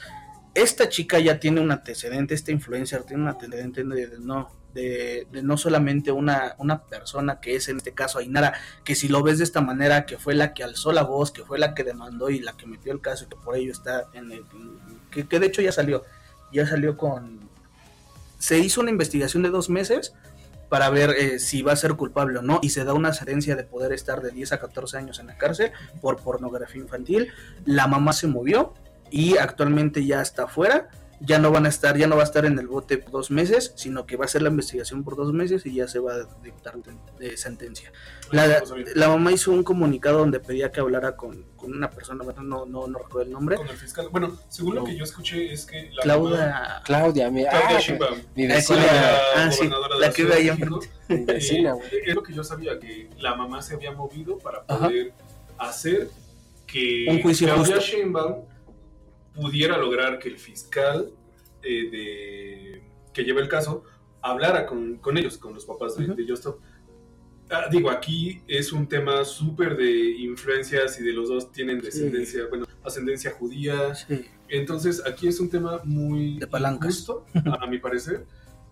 esta chica ya tiene un antecedente, esta influencer tiene un antecedente de, no, de, de no solamente una, una persona que es en este caso Ainara, que si lo ves de esta manera, que fue la que alzó la voz, que fue la que demandó y la que metió el caso y que por ello está en el... que, que de hecho ya salió, ya salió con... Se hizo una investigación de dos meses para ver eh, si va a ser culpable o no y se da una sentencia de poder estar de 10 a 14 años en la cárcel por pornografía infantil. La mamá se movió y actualmente ya está fuera. Ya no van a estar, ya no va a estar en el bote por dos meses, sino que va a hacer la investigación por dos meses y ya se va a dictar de sentencia. La, la mamá hizo un comunicado donde pedía que hablara con, con una persona, bueno, no, no, no recuerdo el nombre. Con el fiscal. Bueno, según lo No. que yo escuché es que la mamá- Claudia. Claudia, mi, Claudia ah, mi Ah, vecina, la ah, sí, la la que de ahí enfrente. mi vecina, güey. Eh, es lo que yo sabía, que la mamá se había movido para Ajá. poder hacer que Un juicio Claudia justo. Sheinbaum pudiera lograr que el fiscal eh, de, que lleva el caso hablara con, con ellos, con los papás de, Ujú. de Justop. Ah, digo, aquí es un tema súper de influencias y de los dos tienen descendencia, bueno, ascendencia judía, Sí. entonces aquí es un tema muy De palancas. a, a mi parecer,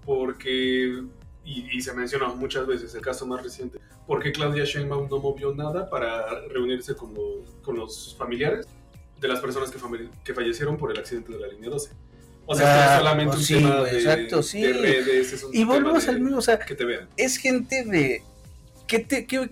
porque, y, y se menciona muchas veces el caso más reciente, porque Claudia Sheinbaum no movió nada para reunirse con los, con los familiares de las personas que, que fallecieron por el accidente de la línea 12. O sea, Ah, no solamente pues un sí, tema de, exacto, sí. de redes, es un Y volvemos al mismo, o sea, que te vean. es gente de que te que,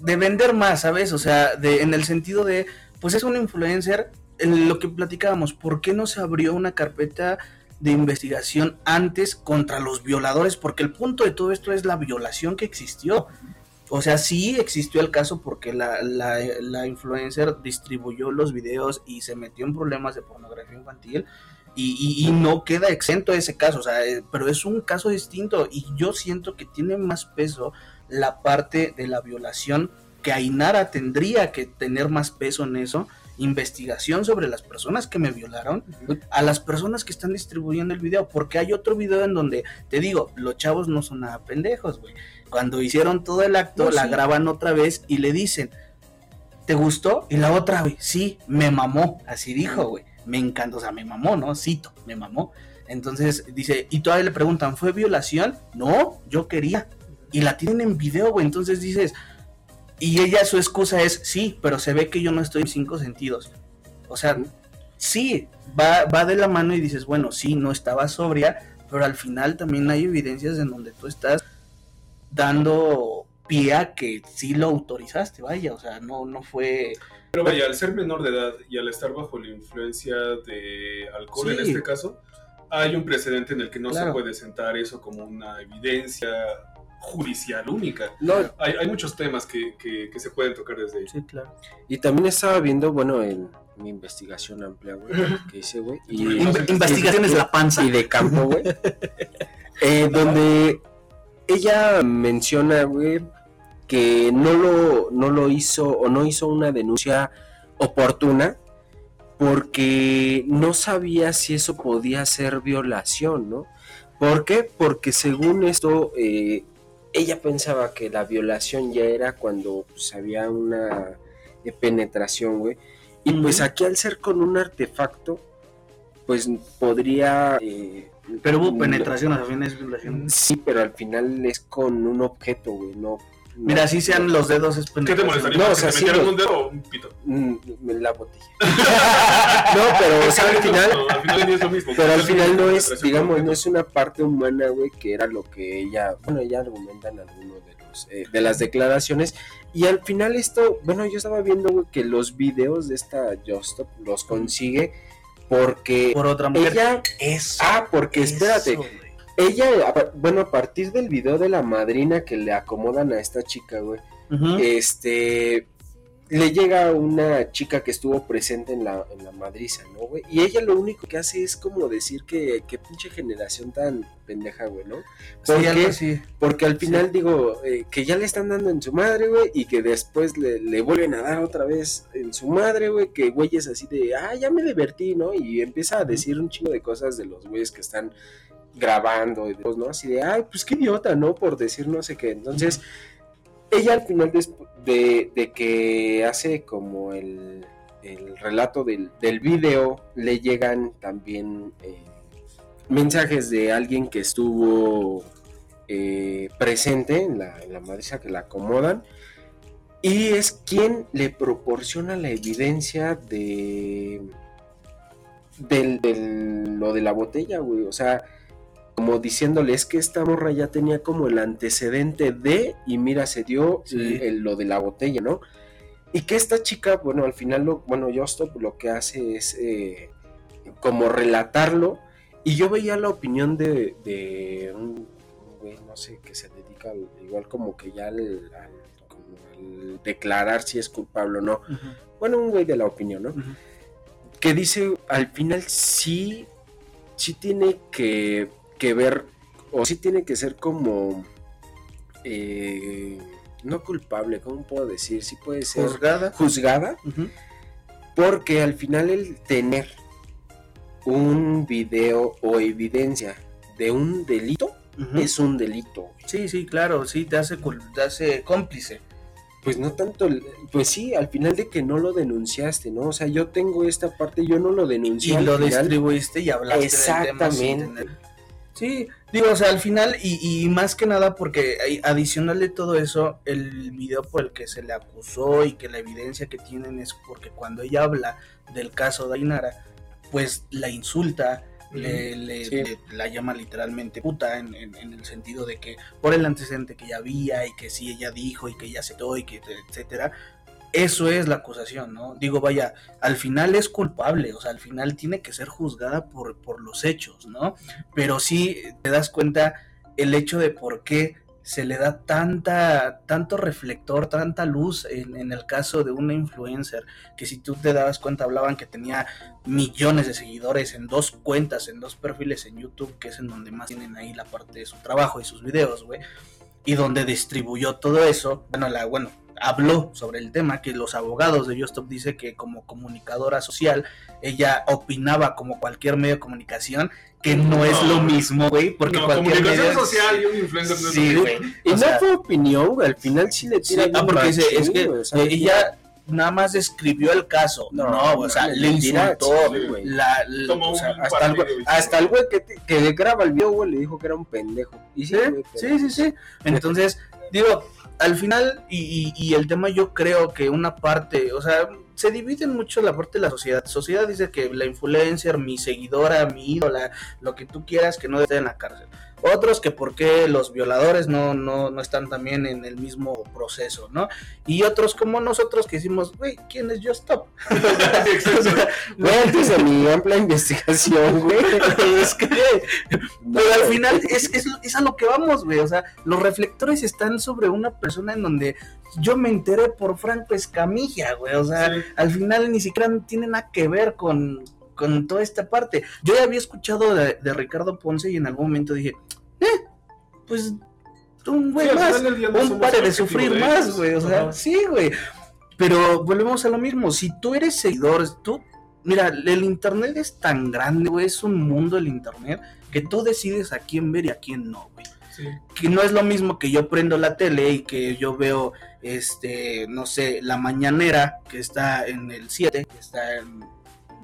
de vender más, ¿sabes? O sea, de en el sentido de pues es un influencer en lo que platicábamos, ¿por qué no se abrió una carpeta de investigación antes contra los violadores? Porque el punto de todo esto es la violación que existió. O sea, sí existió el caso porque la, la, la influencer distribuyó los videos y se metió en problemas de pornografía infantil y, y- y no queda exento ese caso, o sea, eh, pero es un caso distinto y yo siento que tiene más peso la parte de la violación que Ainara tendría que tener más peso en eso, investigación sobre las personas que me violaron, a las personas que están distribuyendo el video, porque hay otro video en donde, te digo, los chavos no son nada pendejos, güey. Cuando hicieron todo el acto, No, la sí. graban otra vez y le dicen, ¿te gustó? Y la otra, güey, sí, me mamó, así dijo, güey, me encantó, o sea, me mamó, ¿no? Cito, me mamó. Entonces dice, y todavía le preguntan, ¿fue violación? No, yo quería. Y la tienen en video, güey, entonces dices, y ella su excusa es, sí, pero se ve que yo no estoy en cinco sentidos. O sea, sí, va, va de la mano y dices, bueno, sí, no estaba sobria, pero al final también hay evidencias en donde tú estás dando pie a que sí lo autorizaste, vaya, o sea, no, no fue... Pero vaya, al ser menor de edad y al estar bajo la influencia de alcohol en este caso, hay un precedente en el que no Claro. se puede sentar eso como una evidencia judicial única. No, Hay, hay muchos temas que, que- que se pueden tocar desde ahí. Sí, claro. y también estaba viendo, bueno, en mi investigación amplia, güey, que hice, güey. Y, Inve- investigaciones de la panza. y de campo, güey. eh, donde ella menciona, güey, que no lo, no lo hizo o no hizo una denuncia oportuna porque no sabía si eso podía ser violación, ¿no? ¿Por qué? Porque según esto, eh, ella pensaba que la violación ya era cuando pues, había una eh, penetración, güey. Y pues aquí al ser con un artefacto, pues podría... eh, Pero hubo no- penetración, al fin es violación. Sí, pero al final es con un objeto, güey, no... Mira, así sean los dedos, es ¿Qué te penetración. molestaría? No, o sea, ¿Que te sí, metieran lo- un dedo o un pito? Mm, la botella. no, pero o sea, al final... No, al final es lo mismo. Pero al final no es, penetración digamos, no es una parte humana, güey, que era lo que ella, bueno, ella argumenta en alguno de los, eh, de las declaraciones. Y al final esto, bueno, yo estaba viendo, güey, que los videos de esta Justop los consigue porque Por otra mujer. ella, Eso. ah, porque espérate, güey. ella, bueno, a partir del video de la madrina que le acomodan a esta chica, güey, este le llega una chica que estuvo presente en la, en la madriza, ¿no, güey? Y ella lo único que hace es como decir que, que pinche generación tan pendeja, güey, ¿no? Sí, ¿Por algo qué? así. Porque al final digo eh, que ya le están dando en su madre, güey, y que después le, le vuelven a dar otra vez en su madre, güey, que güey es así de, ah, ya me divertí, ¿no? Y empieza a decir un chingo de cosas de los güeyes que están grabando, y de- ¿no? Así de, ay, pues qué idiota, ¿no? Por decir no sé qué. Entonces, ella al final de, de que hace como el, el relato del, del video, le llegan también eh, mensajes de alguien que estuvo eh, presente en la, en la madriza que la acomodan y es quien le proporciona la evidencia de del- lo de la botella, güey, o sea, como diciéndole es que esta morra ya tenía como el antecedente de y mira se dio Sí. el- el- lo de la botella, ¿no? Y que esta chica, bueno, al final lo, bueno, Justop lo que hace es eh, como relatarlo y yo veía la opinión de, de un güey, no sé, que se dedica al- igual como que ya al, al- como al declarar si es culpable o no. Bueno, un güey de la opinión, ¿no? Que dice, al final sí, sí tiene que, que ver, o sí tiene que ser como, eh, no culpable, ¿cómo puedo decir? Sí puede ser Juzgada. porque al final el tener un video o evidencia de un delito es un delito. Sí, sí, claro, sí, te hace, te hace cómplice. Pues no tanto, pues sí, al final de que no lo denunciaste, ¿no? O sea, yo tengo esta parte, yo no lo denuncié. Y lo final. distribuiste y hablaste del tema Exactamente. Sí, digo, o sea, al final, y, y más que nada porque adicional de todo eso, el video por el que se le acusó y que la evidencia que tienen es porque cuando ella habla del caso de Ainara, pues la insulta, le, le- Sí. le- la llama literalmente puta en, en- en el sentido de que por el antecedente que ya había y que sí ella dijo y que ella aceptó y que etcétera. Eso es la acusación, ¿no? Digo, vaya, al final es culpable, o sea, al final tiene que ser juzgada por, por los hechos, ¿no? Pero sí te das cuenta el hecho de por qué se le da tanta, tanto reflector, tanta luz en, en el caso de una influencer, que si tú te dabas cuenta hablaban que tenía millones de seguidores en dos cuentas, en dos perfiles en YouTube, que es en donde más tienen ahí la parte de su trabajo y sus videos, güey, y donde distribuyó todo eso, bueno, la, bueno, habló sobre el tema, que los abogados de Justop dice que como comunicadora social, ella opinaba como cualquier medio de comunicación, que no, es lo mismo, güey, porque no, cualquier comunicación medio... social y un influencer no es Sí, lo güey. Y O no sea, fue opinión, güey, al final sí le Sí, tira ah, porque dice, machín, es que eh, ella nada más describió el caso. No, No, o sea, no, le insultó. sí, güey. la, la- Tomó o sea, un hasta el güey, partido y- hasta el güey que, te- que graba el video, güey, le dijo que era un pendejo. Y sí, sí, sí. Entonces, digo, al final, y, y- el tema yo creo que una parte, o sea, se divide mucho la parte de la sociedad. Sociedad dice que la influencer, mi seguidora, mi ídola, lo que tú quieras, que no estar en la cárcel. Otros que por qué los violadores no, no, no están también en el mismo proceso, ¿no? Y otros como nosotros que decimos, güey, ¿quién es Just Stop? Güey, antes de mi amplia investigación, güey. es que, pero al final es, es, es a lo que vamos, güey. O sea, los reflectores están sobre una persona en donde yo me enteré por Franco Escamilla, güey. O sea, Sí. al final ni siquiera tiene nada que ver con, con toda esta parte. Yo ya había escuchado de, de Ricardo Ponce y en algún momento dije, eh, pues un güey Sí, más, no un pare de sufrir de más, güey. O sea, Ajá. sí, güey. Pero volvemos a lo mismo. Si tú eres seguidor, tú, mira, el internet es tan grande, güey. Es un mundo el internet que tú decides a quién ver y a quién no, güey Sí. que no es lo mismo que yo prendo la tele y que yo veo, este, no sé, la mañanera que está en el 7, que está en,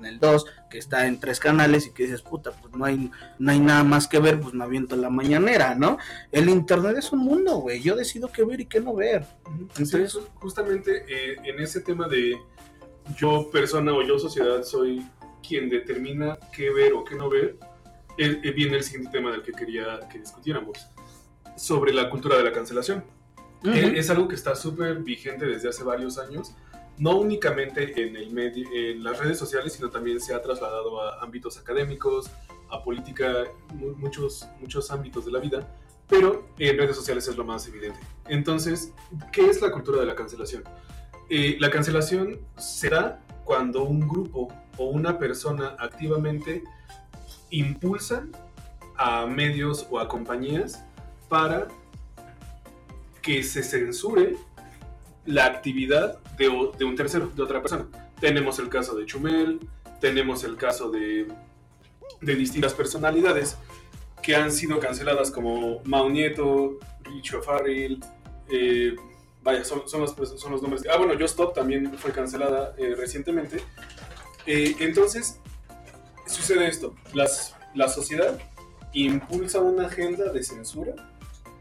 en el 2, que está en tres canales y que dices, puta, pues no hay, no hay nada más que ver, pues me aviento la mañanera, ¿no? El internet es un mundo, güey, yo decido qué ver y qué no ver. Sí, Entonces, ju- justamente eh, en ese tema de yo persona o yo sociedad soy quien determina qué ver o qué no ver, eh, eh, viene el siguiente tema del que quería que discutiéramos, sobre la cultura de la cancelación. ujú, Eh, Es algo que está súper vigente desde hace varios años, no únicamente en, el medio, en las redes sociales, sino también se ha trasladado a ámbitos académicos, a política, mu- muchos, muchos ámbitos de la vida, pero en redes sociales es lo más evidente. Entonces, ¿qué es la cultura de la cancelación? Eh, la cancelación se da cuando un grupo o una persona activamente impulsan a medios o a compañías para que se censure la actividad de, un tercero, de otra persona. Tenemos el caso de Chumel, tenemos el caso de, de distintas personalidades que han sido canceladas como Mao Nieto, Richo Farrell, eh, vaya, son, son, los, son los nombres. Ah, bueno, Just Stop también fue cancelada eh, recientemente. Eh, entonces, sucede esto, las, la sociedad impulsa una agenda de censura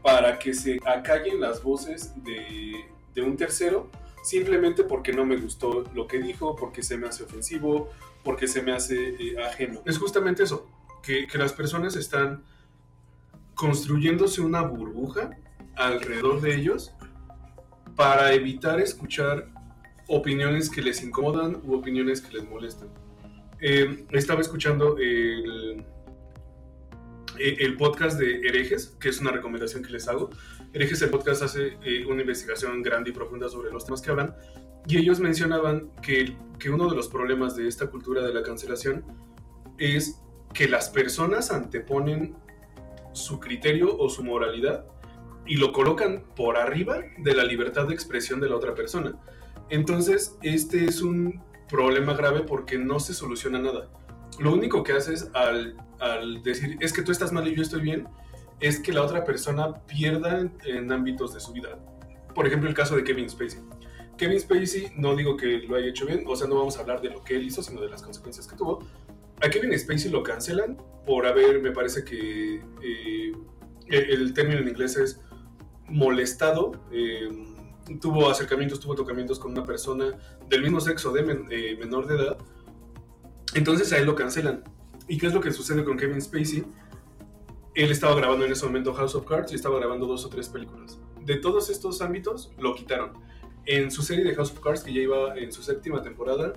para que se acallen las voces de, de un tercero simplemente porque no me gustó lo que dijo, porque se me hace ofensivo, porque se me hace eh, ajeno. Es justamente eso, que, que las personas están construyéndose una burbuja alrededor de ellos para evitar escuchar opiniones que les incomodan u opiniones que les molestan. Eh, estaba escuchando el, eh, el podcast de Herejes, que es una recomendación que les hago. Herejes, el podcast hace eh, una investigación grande y profunda sobre los temas que hablan, y ellos mencionaban que, que uno de los problemas de esta cultura de la cancelación es que las personas anteponen su criterio o su moralidad y lo colocan por arriba de la libertad de expresión de la otra persona. Entonces, este es un problema grave porque no se soluciona nada. Lo único que haces al, al decir es que tú estás mal y yo estoy bien, es que la otra persona pierda en, ámbitos de su vida. Por ejemplo, el caso de Kevin Spacey. Kevin Spacey, no digo que lo haya hecho bien, o sea, no vamos a hablar de lo que él hizo, sino de las consecuencias que tuvo. A Kevin Spacey lo cancelan por haber, me parece que eh, el término en inglés es molestado, eh, tuvo acercamientos, tuvo tocamientos con una persona del mismo sexo de men- eh, menor de edad, entonces a él lo cancelan. ¿Y qué es lo que sucede con Kevin Spacey? Él estaba grabando en ese momento House of Cards y estaba grabando dos o tres películas. De todos estos ámbitos lo quitaron. En su serie de House of Cards, que ya iba en su séptima temporada,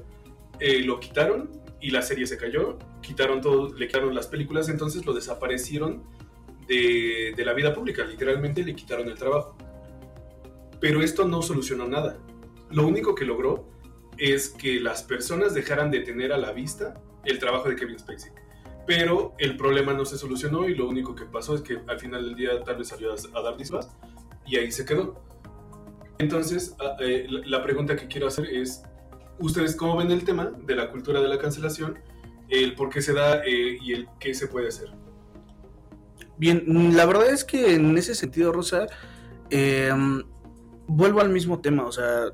eh, lo quitaron y la serie se cayó. Quitaron todo, le quitaron las películas, entonces lo desaparecieron de, de la vida pública. Literalmente le quitaron el trabajo. Pero esto no solucionó nada. Lo único que logró es que las personas dejaran de tener a la vista el trabajo de Kevin Spacey. Pero el problema no se solucionó y lo único que pasó es que al final del día tal vez salió a, dar disculpas y ahí se quedó. Entonces, eh, la, la pregunta que quiero hacer es, ¿ustedes cómo ven el tema de la cultura de la cancelación? El por qué se da eh, y el qué se puede hacer. Bien, mm, la verdad es que en ese sentido, Rosa, eh, vuelvo al mismo tema, o sea,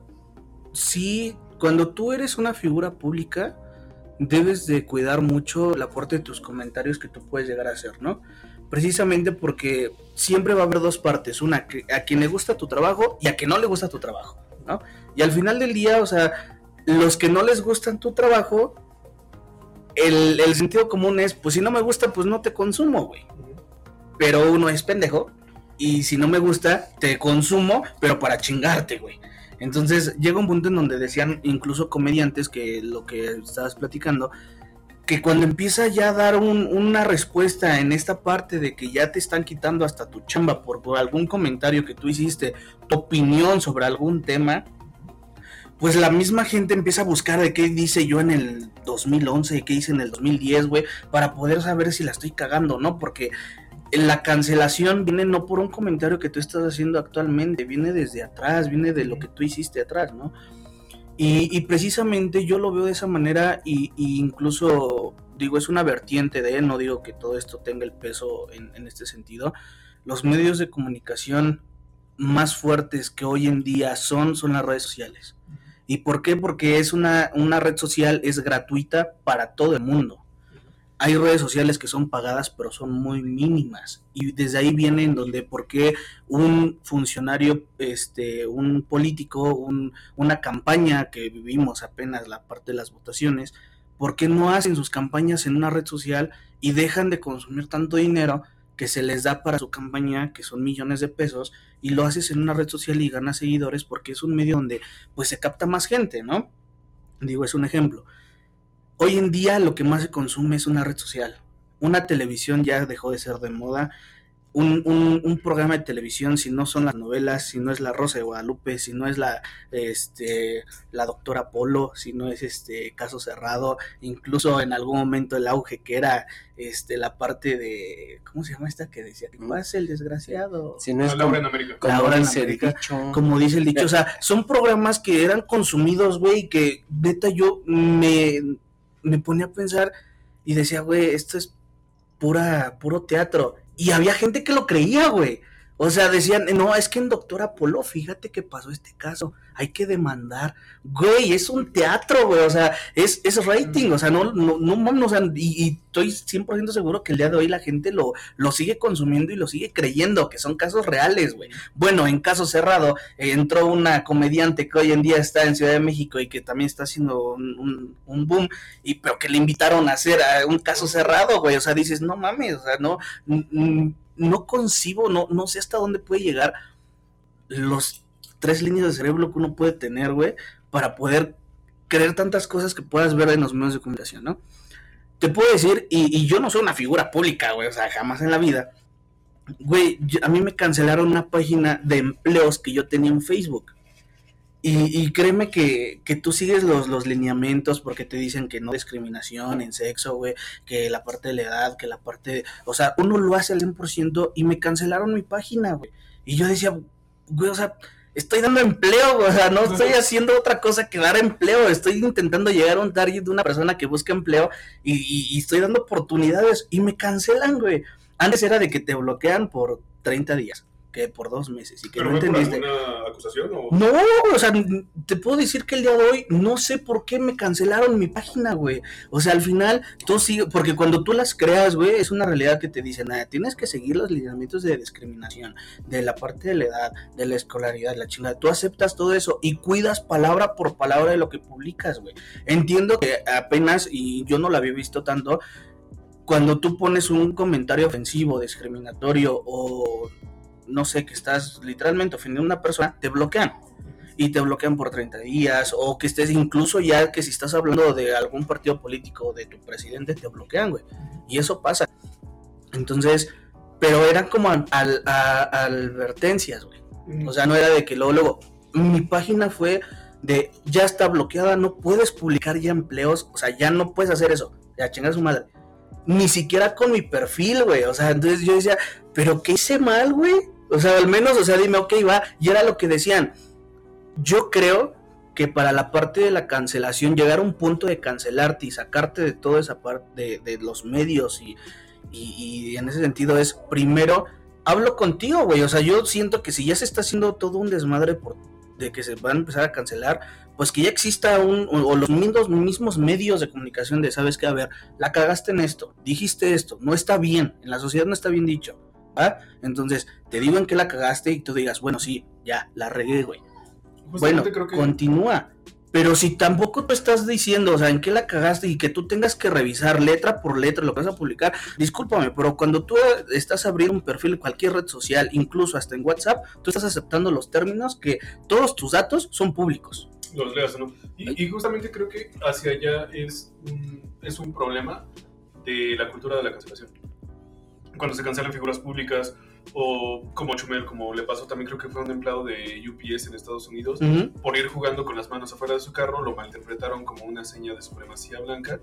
sí, cuando tú eres una figura pública, debes de cuidar mucho la parte de tus comentarios que tú puedes llegar a hacer, ¿no? Precisamente porque siempre va a haber dos partes, una a quien le gusta tu trabajo y a quien no le gusta tu trabajo, ¿no? Y al final del día, o sea, los que no les gustan tu trabajo, el, el sentido común es, pues si no me gusta, pues no te consumo, güey. pero uno es pendejo y si no me gusta, te consumo, pero para chingarte, güey. Entonces llega un punto en donde decían incluso comediantes que lo que estabas platicando, que cuando empieza ya a dar una respuesta en esta parte de que ya te están quitando hasta tu chamba por, algún comentario que tú hiciste, tu opinión sobre algún tema, pues la misma gente empieza a buscar de qué dice yo en el 2011, qué hice en el 2010, güey, para poder saber si la estoy cagando, ¿no? Porque la cancelación viene no por un comentario que tú estás haciendo actualmente, viene desde atrás, viene de lo que tú hiciste atrás, ¿no? Y, precisamente yo lo veo de esa manera y, incluso digo, es una vertiente de no digo que todo esto tenga el peso en, en este sentido. Los medios de comunicación más fuertes que hoy en día son, son las redes sociales. ¿Y por qué? Porque es una, una red social, es gratuita para todo el mundo hay redes sociales que son pagadas pero son muy mínimas. Y desde ahí viene en donde por qué un funcionario este un político una campaña que vivimos apenas la parte de las votaciones por qué no hacen sus campañas en una red social y dejan de consumir tanto dinero que se les da para su campaña que son millones de pesos y lo haces en una red social y ganas seguidores porque es un medio donde pues se capta más gente no digo es un ejemplo Hoy en día lo que más se consume es una red social. Una televisión ya dejó de ser de moda. Un, un, programa de televisión, si no son las novelas, si no es La Rosa de Guadalupe, si no es la, este, la Doctora Polo, si no es este Caso Cerrado, incluso en algún momento el auge que era este la parte de, ¿cómo se llama esta que decía? que pasa el desgraciado? Si no es la hora en América. Como, dice, el dicho. como dice el dicho, o sea, son programas que eran consumidos, güey, que neta yo me me ponía a pensar y decía, güey, esto es pura, puro teatro. Y había gente que lo creía, güey. O sea, decían, no, es que en Doctor Apolo, fíjate que pasó este caso, hay que demandar. Güey, es un teatro, güey, o sea, es, es rating, o sea, no, no, no, o sea, y, estoy 100% seguro que el día de hoy la gente lo, lo sigue consumiendo y lo sigue creyendo, que son casos reales, güey. Bueno, en caso cerrado, entró una comediante que hoy en día está en Ciudad de México y que también está haciendo un, un boom, y pero que le invitaron a hacer un caso cerrado, güey, o sea, dices, no mames, o sea, no no concibo, no, no sé hasta dónde puede llegar los tres líneas de cerebro que uno puede tener, güey, para poder creer tantas cosas que puedas ver en los medios de comunicación, ¿no? Te puedo decir, y, yo no soy una figura pública, güey, o sea, jamás en la vida. Güey, a mí me cancelaron una página de empleos que yo tenía en Facebook. Y, créeme que, que, tú sigues los, los lineamientos porque te dicen que no discriminación en sexo, güey, que la parte de la edad, que la parte, o sea, uno lo hace al 100% y me cancelaron mi página, güey. Y yo decía, güey, o sea, estoy dando empleo, güey, o sea, no estoy haciendo otra cosa que dar empleo, estoy intentando llegar a un target de una persona que busca empleo y, y estoy dando oportunidades y me cancelan, güey. Antes era de que te bloquean por 30 días que por dos meses y que no entendiste. alguna acusación o...? No, o sea, te puedo decir que el día de hoy no sé por qué me cancelaron mi página, güey. O sea, al final tú sigues, porque cuando tú las creas, güey, es una realidad que te dicen, nada, tienes que seguir los lineamientos de discriminación, de la parte de la edad, de la escolaridad, la chingada. Tú aceptas todo eso y cuidas palabra por palabra de lo que publicas, güey. Entiendo que apenas, y yo no lo había visto tanto, cuando tú pones un comentario ofensivo, discriminatorio o no sé, que estás literalmente ofendiendo a una persona, te bloquean. Y te bloquean por 30 días, o que estés incluso ya que si estás hablando de algún partido político, de tu presidente, te bloquean, güey. Y eso pasa. Entonces, pero eran como advertencias, güey. O sea, no era de que luego, luego, mi página fue de ya está bloqueada, no puedes publicar ya empleos, o sea, ya no puedes hacer eso, ya chinga su madre. Ni siquiera con mi perfil, güey. O sea, entonces yo decía, ¿pero qué hice mal, güey? O sea, al menos, o sea, dime, ok, va. Y era lo que decían. Yo creo que para la parte de la cancelación, llegar a un punto de cancelarte y sacarte de toda esa parte de, los medios y, y, en ese sentido es, primero, hablo contigo, güey. O sea, yo siento que si ya se está haciendo todo un desmadre por, de que se van a empezar a cancelar, pues que ya exista un, o, los mismos, mismos medios de comunicación de, sabes que, a ver, la cagaste en esto, dijiste esto, no está bien, en la sociedad no está bien dicho entonces, te digo en qué la cagaste y tú digas, bueno, sí, ya, la regué, güey. Bueno, continúa. Pero si tampoco tú estás diciendo, o sea, en qué la cagaste y que tú tengas que revisar letra por letra lo que vas a publicar, discúlpame, pero cuando tú estás abriendo un perfil en cualquier red social, incluso hasta en WhatsApp, tú estás aceptando los términos que todos tus datos son públicos. Los leas, ¿no? Y, y justamente creo que hacia allá es un, es un problema de la cultura de la cancelación. Cuando se cancelan figuras públicas, o como Chumel, como le pasó también creo que fue un empleado de UPS en Estados Unidos, Ujú. por ir jugando con las manos afuera de su carro, lo malinterpretaron como una seña de supremacía blanca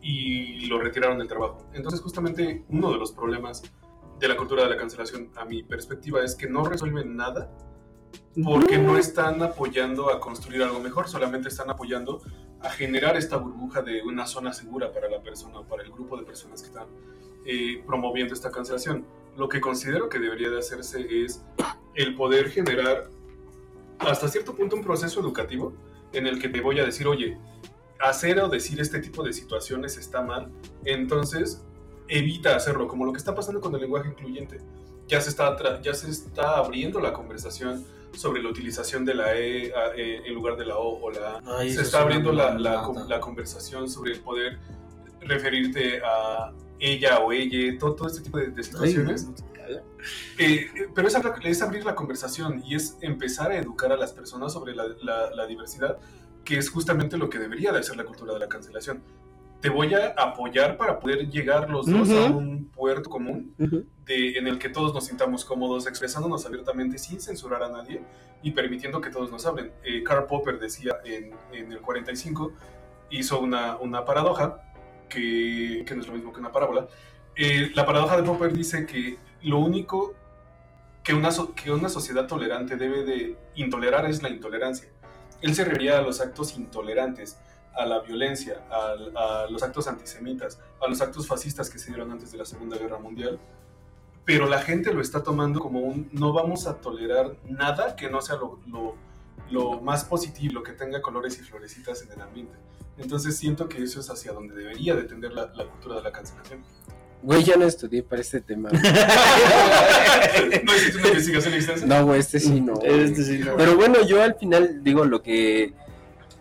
y lo retiraron del trabajo. Entonces justamente uno de los problemas de la cultura de la cancelación, a mi perspectiva, es que no resuelven nada porque no están apoyando a construir algo mejor, solamente están apoyando a generar esta burbuja de una zona segura para la persona o para el grupo de personas que están eh, promoviendo esta cancelación. Lo que considero que debería de hacerse es el poder generar hasta cierto punto un proceso educativo en el que te voy a decir, oye, hacer o decir este tipo de situaciones está mal, entonces evita hacerlo, como lo que está pasando con el lenguaje incluyente. Ya se está, ya se está abriendo la conversación sobre la utilización de la E a- eh, en lugar de la O o la A. Ay, Se está es abriendo la, la, conversación sobre el poder referirte a ella o ella, todo, todo este tipo de, de situaciones. Eh, eh, pero es, abrir- es abrir la conversación y es empezar a educar a las personas sobre la, la- la diversidad, que es justamente lo que debería de hacer la cultura de la cancelación. Te voy a apoyar para poder llegar los dos a un puerto común de- en el que todos nos sintamos cómodos, expresándonos abiertamente sin censurar a nadie y permitiendo que todos nos hablen. Eh, Karl Popper decía en, en el 45, hizo una, una paradoja, que, que no es lo mismo que una parábola. Eh, la paradoja de Popper dice que lo único que una, so- que una sociedad tolerante debe de intolerar es la intolerancia. Él se refería a los actos intolerantes, a la violencia, al- a, los actos antisemitas, a los actos fascistas que se dieron antes de la Segunda Guerra Mundial. Pero la gente lo está tomando como un no vamos a tolerar nada que no sea lo, lo- lo más positivo, lo que tenga colores y florecitas en el ambiente. Entonces siento que eso es hacia donde debería de tender la, la cultura de la cancelación. Güey, ya no estudié para este tema. ¿No hiciste una investigación extensa? No, güey, este sí no. güey. Este sí, no. Pero bueno, yo al final digo lo que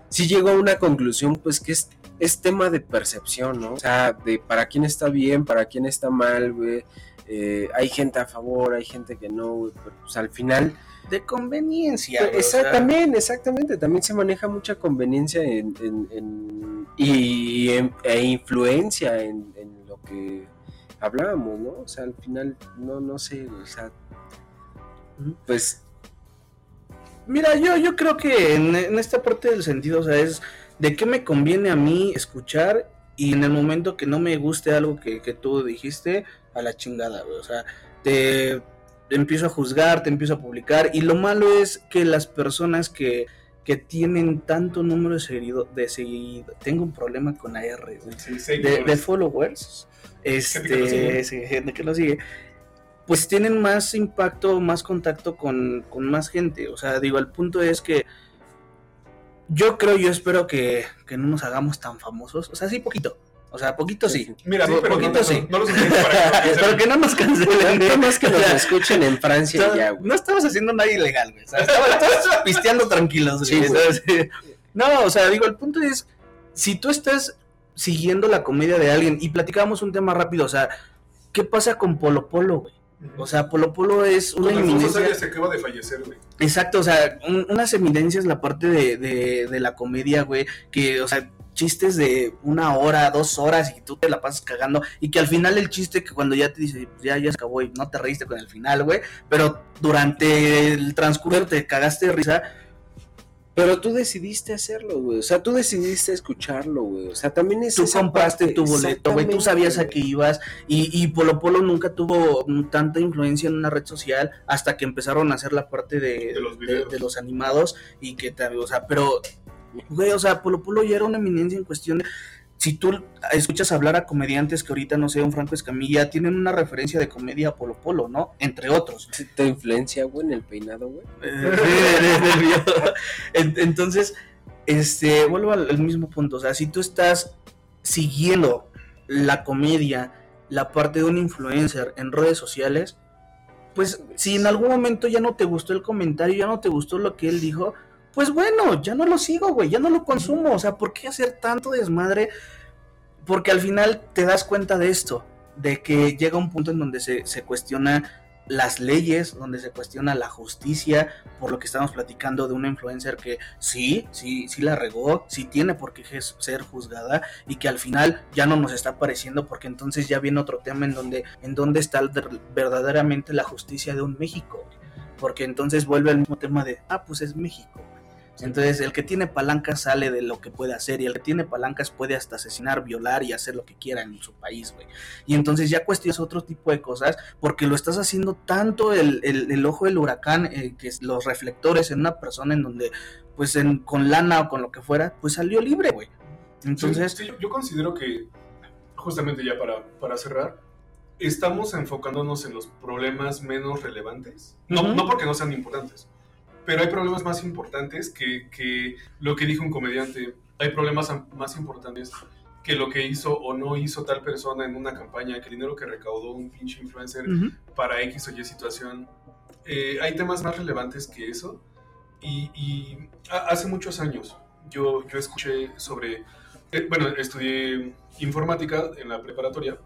sí llego a una conclusión, pues que es, es tema de percepción, ¿no? O sea, de para quién está bien, para quién está mal, güey. Eh, hay gente a favor, hay gente que no, güey, pero pues al final De conveniencia. güey, o sea, Exactamente, exactamente. También se maneja mucha conveniencia en, en- en- y, en- e influencia en, en lo que hablábamos, ¿no? O sea, al final, no, no sé, o sea, pues Mira, yo, yo creo que en, en esta parte del sentido, o sea, es de qué me conviene a mí escuchar y en el momento que no me guste algo que, que tú dijiste, a la chingada, güey. O sea, te, te empiezo a juzgar, te empiezo a publicar y lo malo es que las personas que, que tienen tanto número de seguido, de seguido, tengo un problema con la R, güey Sí, de, seguidores. de followers, Gente que lo sigue. este, gente que lo sigue, pues tienen más impacto, más contacto con, con más gente. O sea, digo, el punto es que yo creo, yo espero que, que no nos hagamos tan famosos. O sea, sí, poquito. O sea, poquito sí. Mira, sí, pero poquito no, no, sí. no lo suficiente para que Pero que no nos cancelen. nada más que nos escuchen en Francia y ya, güey. no estamos haciendo nada ilegal, güey. O sea, estamos pisteando tranquilos, güey. Sí, güey. ¿sabes? No, o sea, digo, el punto es, si tú estás siguiendo la comedia de alguien y platicábamos un tema rápido, o sea, ¿qué pasa con Polo Polo, güey? O sea, Polo Polo es una Con eminencia. Se acaba de fallecer, güey. Exacto, o sea, un- unas eminencias la parte de, de, de la comedia, güey, que, o sea, chistes de una hora, dos horas y tú te la pasas cagando y que al final el chiste que cuando ya te dice, ya, ya se acabó y no te reíste con el final, güey, pero durante el transcurso te cagaste de risa, Pero tú decidiste hacerlo, güey. O sea, tú decidiste escucharlo, güey. O sea, también es tú esa compraste parte- tu boleto, güey, tú sabías a qué ibas y, y Polo Polo nunca tuvo mm, tanta influencia en una red social hasta que empezaron a hacer la parte de, De los de- los animados y que, te- o sea, pero, güey, o sea, Polo Polo ya era una eminencia en cuestión de... Si tú escuchas hablar a comediantes que ahorita, no sé, un Franco Escamilla, tienen una referencia de comedia a Polo Polo, ¿no? Entre otros. ¿Te influencia, güey, en el peinado, güey? En- Entonces, este, vuelvo al, al mismo punto. O sea, si tú estás siguiendo la comedia, la parte de un influencer en redes sociales, pues si en algún momento ya no te gustó el comentario, ya no te gustó lo que él dijo, pues bueno, ya no lo sigo, güey, ya no lo consumo. O sea, ¿por qué hacer tanto desmadre? Porque al final te das cuenta de esto, de que llega un punto en donde se, se cuestiona las leyes, donde se cuestiona la justicia, por lo que estamos platicando de una influencer que sí, sí, sí la regó, sí tiene por qué ser juzgada y que al final ya no nos está pareciendo porque entonces ya viene otro tema en donde, en donde está verdaderamente la justicia de un México, porque entonces vuelve al mismo tema de, ah, pues es México. Entonces, el que tiene palancas sale de lo que puede hacer y el que tiene palancas puede hasta asesinar, violar y hacer lo que quiera en su país, güey. Y entonces ya cuestionas otro tipo de cosas porque lo estás haciendo tanto el, el, ojo del huracán, eh, que es los reflectores en una persona en donde, pues, en, con lana o con lo que fuera, pues salió libre, güey. Entonces... yo considero que, justamente ya para, para cerrar, estamos enfocándonos en los problemas menos relevantes. No, no porque no sean importantes pero hay problemas más importantes que, que lo que dijo un comediante. Hay problemas más importantes que lo que hizo o no hizo tal persona en una campaña, que el dinero que recaudó un pinche influencer para X o Y situación. Eh, hay temas más relevantes que eso. Y, y hace muchos años yo, yo escuché sobre, eh, bueno, estudié informática en la preparatoria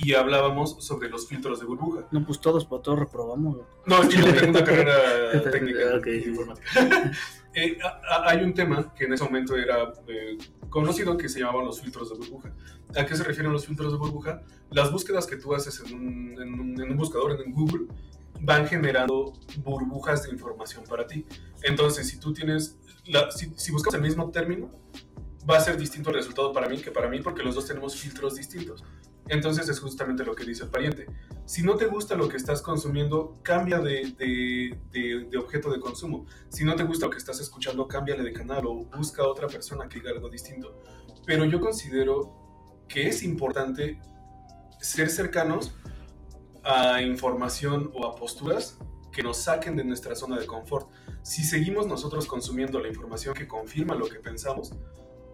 y hablábamos sobre los filtros de burbuja. No, pues todos, para todos reprobamos. No, es que yo tengo una carrera técnica de informática. Eh, hay un tema que en ese momento era eh, conocido que se llamaban los filtros de burbuja. ¿A qué se refieren los filtros de burbuja? Las búsquedas que tú haces en un, en un, buscador, en Google, van generando burbujas de información para ti. Entonces, si tú tienes, la, si, si buscas el mismo término, va a ser distinto el resultado para mí que para mí porque los dos tenemos filtros distintos. Entonces es justamente lo que dice el pariente. Si no te gusta lo que estás consumiendo, cambia de, objeto de consumo. Si no te gusta lo que estás escuchando, cámbiale de canal o busca a otra persona que diga algo distinto. Pero yo considero que es importante ser cercanos a información o a posturas que nos saquen de nuestra zona de confort. Si seguimos nosotros consumiendo la información que confirma lo que pensamos,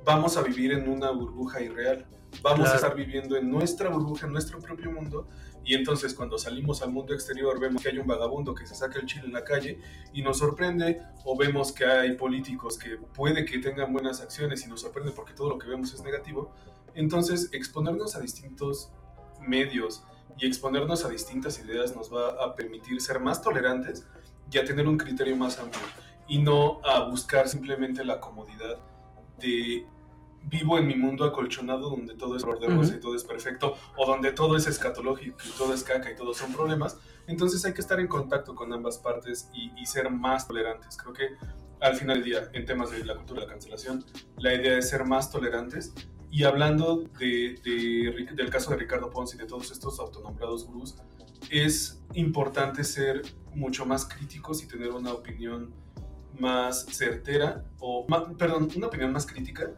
vamos a vivir en una burbuja irreal. Vamos a estar viviendo en nuestra burbuja, en nuestro propio mundo. Y entonces cuando salimos al mundo exterior vemos que hay un vagabundo que se saca el chile en la calle y nos sorprende. O vemos que hay políticos que puede que tengan buenas acciones y nos sorprende porque todo lo que vemos es negativo. Entonces exponernos a distintos medios y exponernos a distintas ideas nos va a permitir ser más tolerantes y a tener un criterio más amplio y no a buscar simplemente la comodidad de vivo en mi mundo acolchonado donde todo es orden y todo es perfecto, o donde todo es escatológico y todo es caca y todos son problemas, entonces hay que estar en contacto con ambas partes y, ser más tolerantes. Creo que al final del día, en temas de la cultura de la cancelación, la idea es ser más tolerantes. Y hablando de, del caso de Ricardo Ponce y de todos estos autonombrados gurús, es importante ser mucho más críticos y tener una opinión más certera, o, perdón, una opinión más crítica,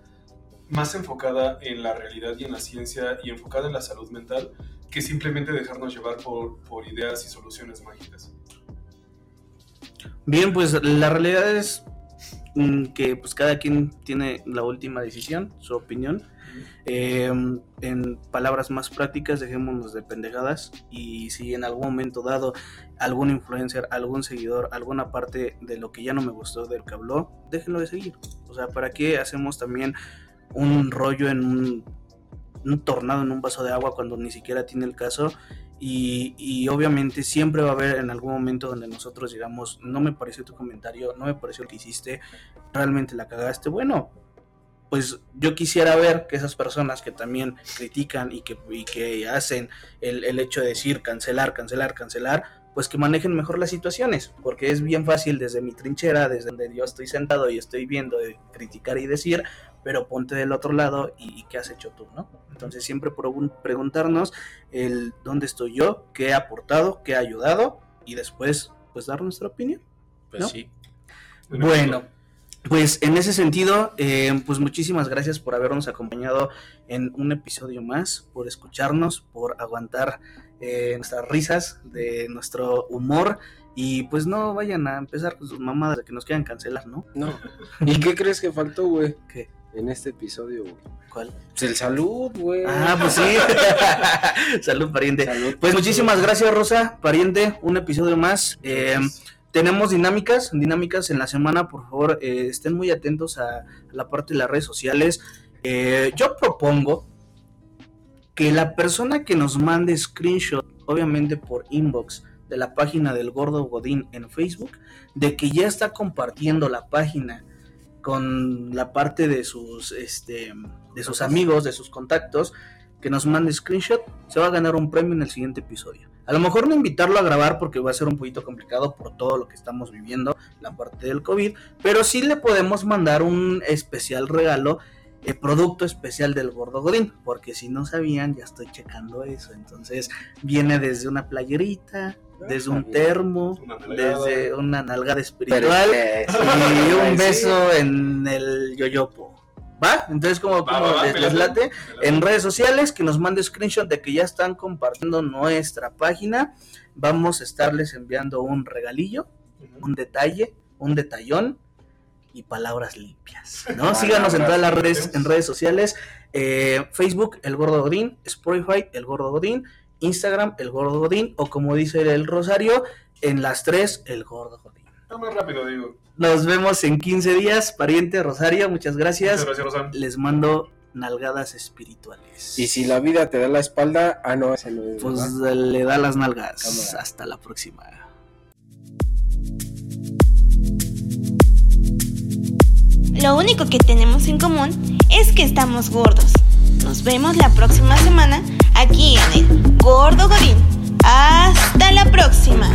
más enfocada en la realidad y en la ciencia y enfocada en la salud mental, que simplemente dejarnos llevar por, por ideas y soluciones mágicas. Bien, pues la realidad es que pues cada quien tiene la última decisión, su opinión. Em, en palabras más prácticas, dejémonos de pendejadas y si en algún momento dado algún influencer, algún seguidor, alguna parte de lo que ya no me gustó del que habló, déjenlo de seguir. O sea, ¿para qué hacemos también un rollo en un, tornado en un vaso de agua cuando ni siquiera tiene el caso? Y, y, obviamente siempre va a haber en algún momento donde nosotros digamos, no me pareció tu comentario, no me pareció lo que hiciste, realmente la cagaste. Bueno, pues yo quisiera ver que esas personas que también critican y que, que hacen el, hecho de decir cancelar, cancelar, cancelar, pues que manejen mejor las situaciones, porque es bien fácil desde mi trinchera, desde donde yo estoy sentado y estoy viendo de criticar y decir, pero ponte del otro lado y, qué has hecho tú, ¿no? Entonces siempre preguntarnos el dónde estoy yo, qué he aportado, qué he ayudado y después pues dar nuestra opinión. Pues sí. Bueno, pues en ese sentido, eh, pues muchísimas gracias por habernos acompañado en un episodio más, por escucharnos, por aguantar eh, nuestras risas, de nuestro humor. Y pues no vayan a empezar con sus mamadas de que nos quieran cancelar, ¿no? No. ¿Y qué crees que faltó, güey? ¿Qué? En este episodio, güey. ¿Cuál? Pues el salud, güey. Ah, pues sí. salud, pariente. pues muchísimas gracias, Rosa, pariente. Un episodio más. Eh, tenemos dinámicas, dinámicas en la semana, por favor, eh, estén muy atentos a, la parte de las redes sociales. Eh, yo propongo que la persona que nos mande screenshot, obviamente por inbox, de la página del Gordo Godín en Facebook, de que ya está compartiendo la página con la parte de sus, este, de sus amigos, de sus contactos, que nos mande screenshot, se va a ganar un premio en el siguiente episodio. A lo mejor no invitarlo a grabar porque va a ser un poquito complicado por todo lo que estamos viviendo, la parte del COVID, pero sí le podemos mandar un especial regalo, el producto especial del Gordo Godín, porque si no sabían, ya estoy checando eso. Entonces viene desde una playerita, desde un termo, desde una nalgada espiritual y un beso en el yoyopo. ¿Va? Entonces, como, les, late, en redes sociales, que nos mande screenshot de que ya están compartiendo nuestra página. Vamos a estarles enviando un regalillo, un detalle, un detallón y palabras limpias. ¿no? Síganos en todas las redes, en redes sociales. Eh, Facebook, El Gordo Godín, Spotify, El Gordo Godín, Instagram, El Gordo Godín, o como dice el Rosario, en las tres, El Gordo Godín. más rápido, digo. Nos vemos en 15 días, pariente Rosario, muchas gracias. Muchas gracias, Rosario. Les mando nalgadas espirituales. Y si la vida te da la espalda, ah, no. Pues le da las nalgas. Hasta la próxima. Lo único que tenemos en común es que estamos gordos. Nos vemos la próxima semana aquí en el Gordo Godín. Hasta la próxima.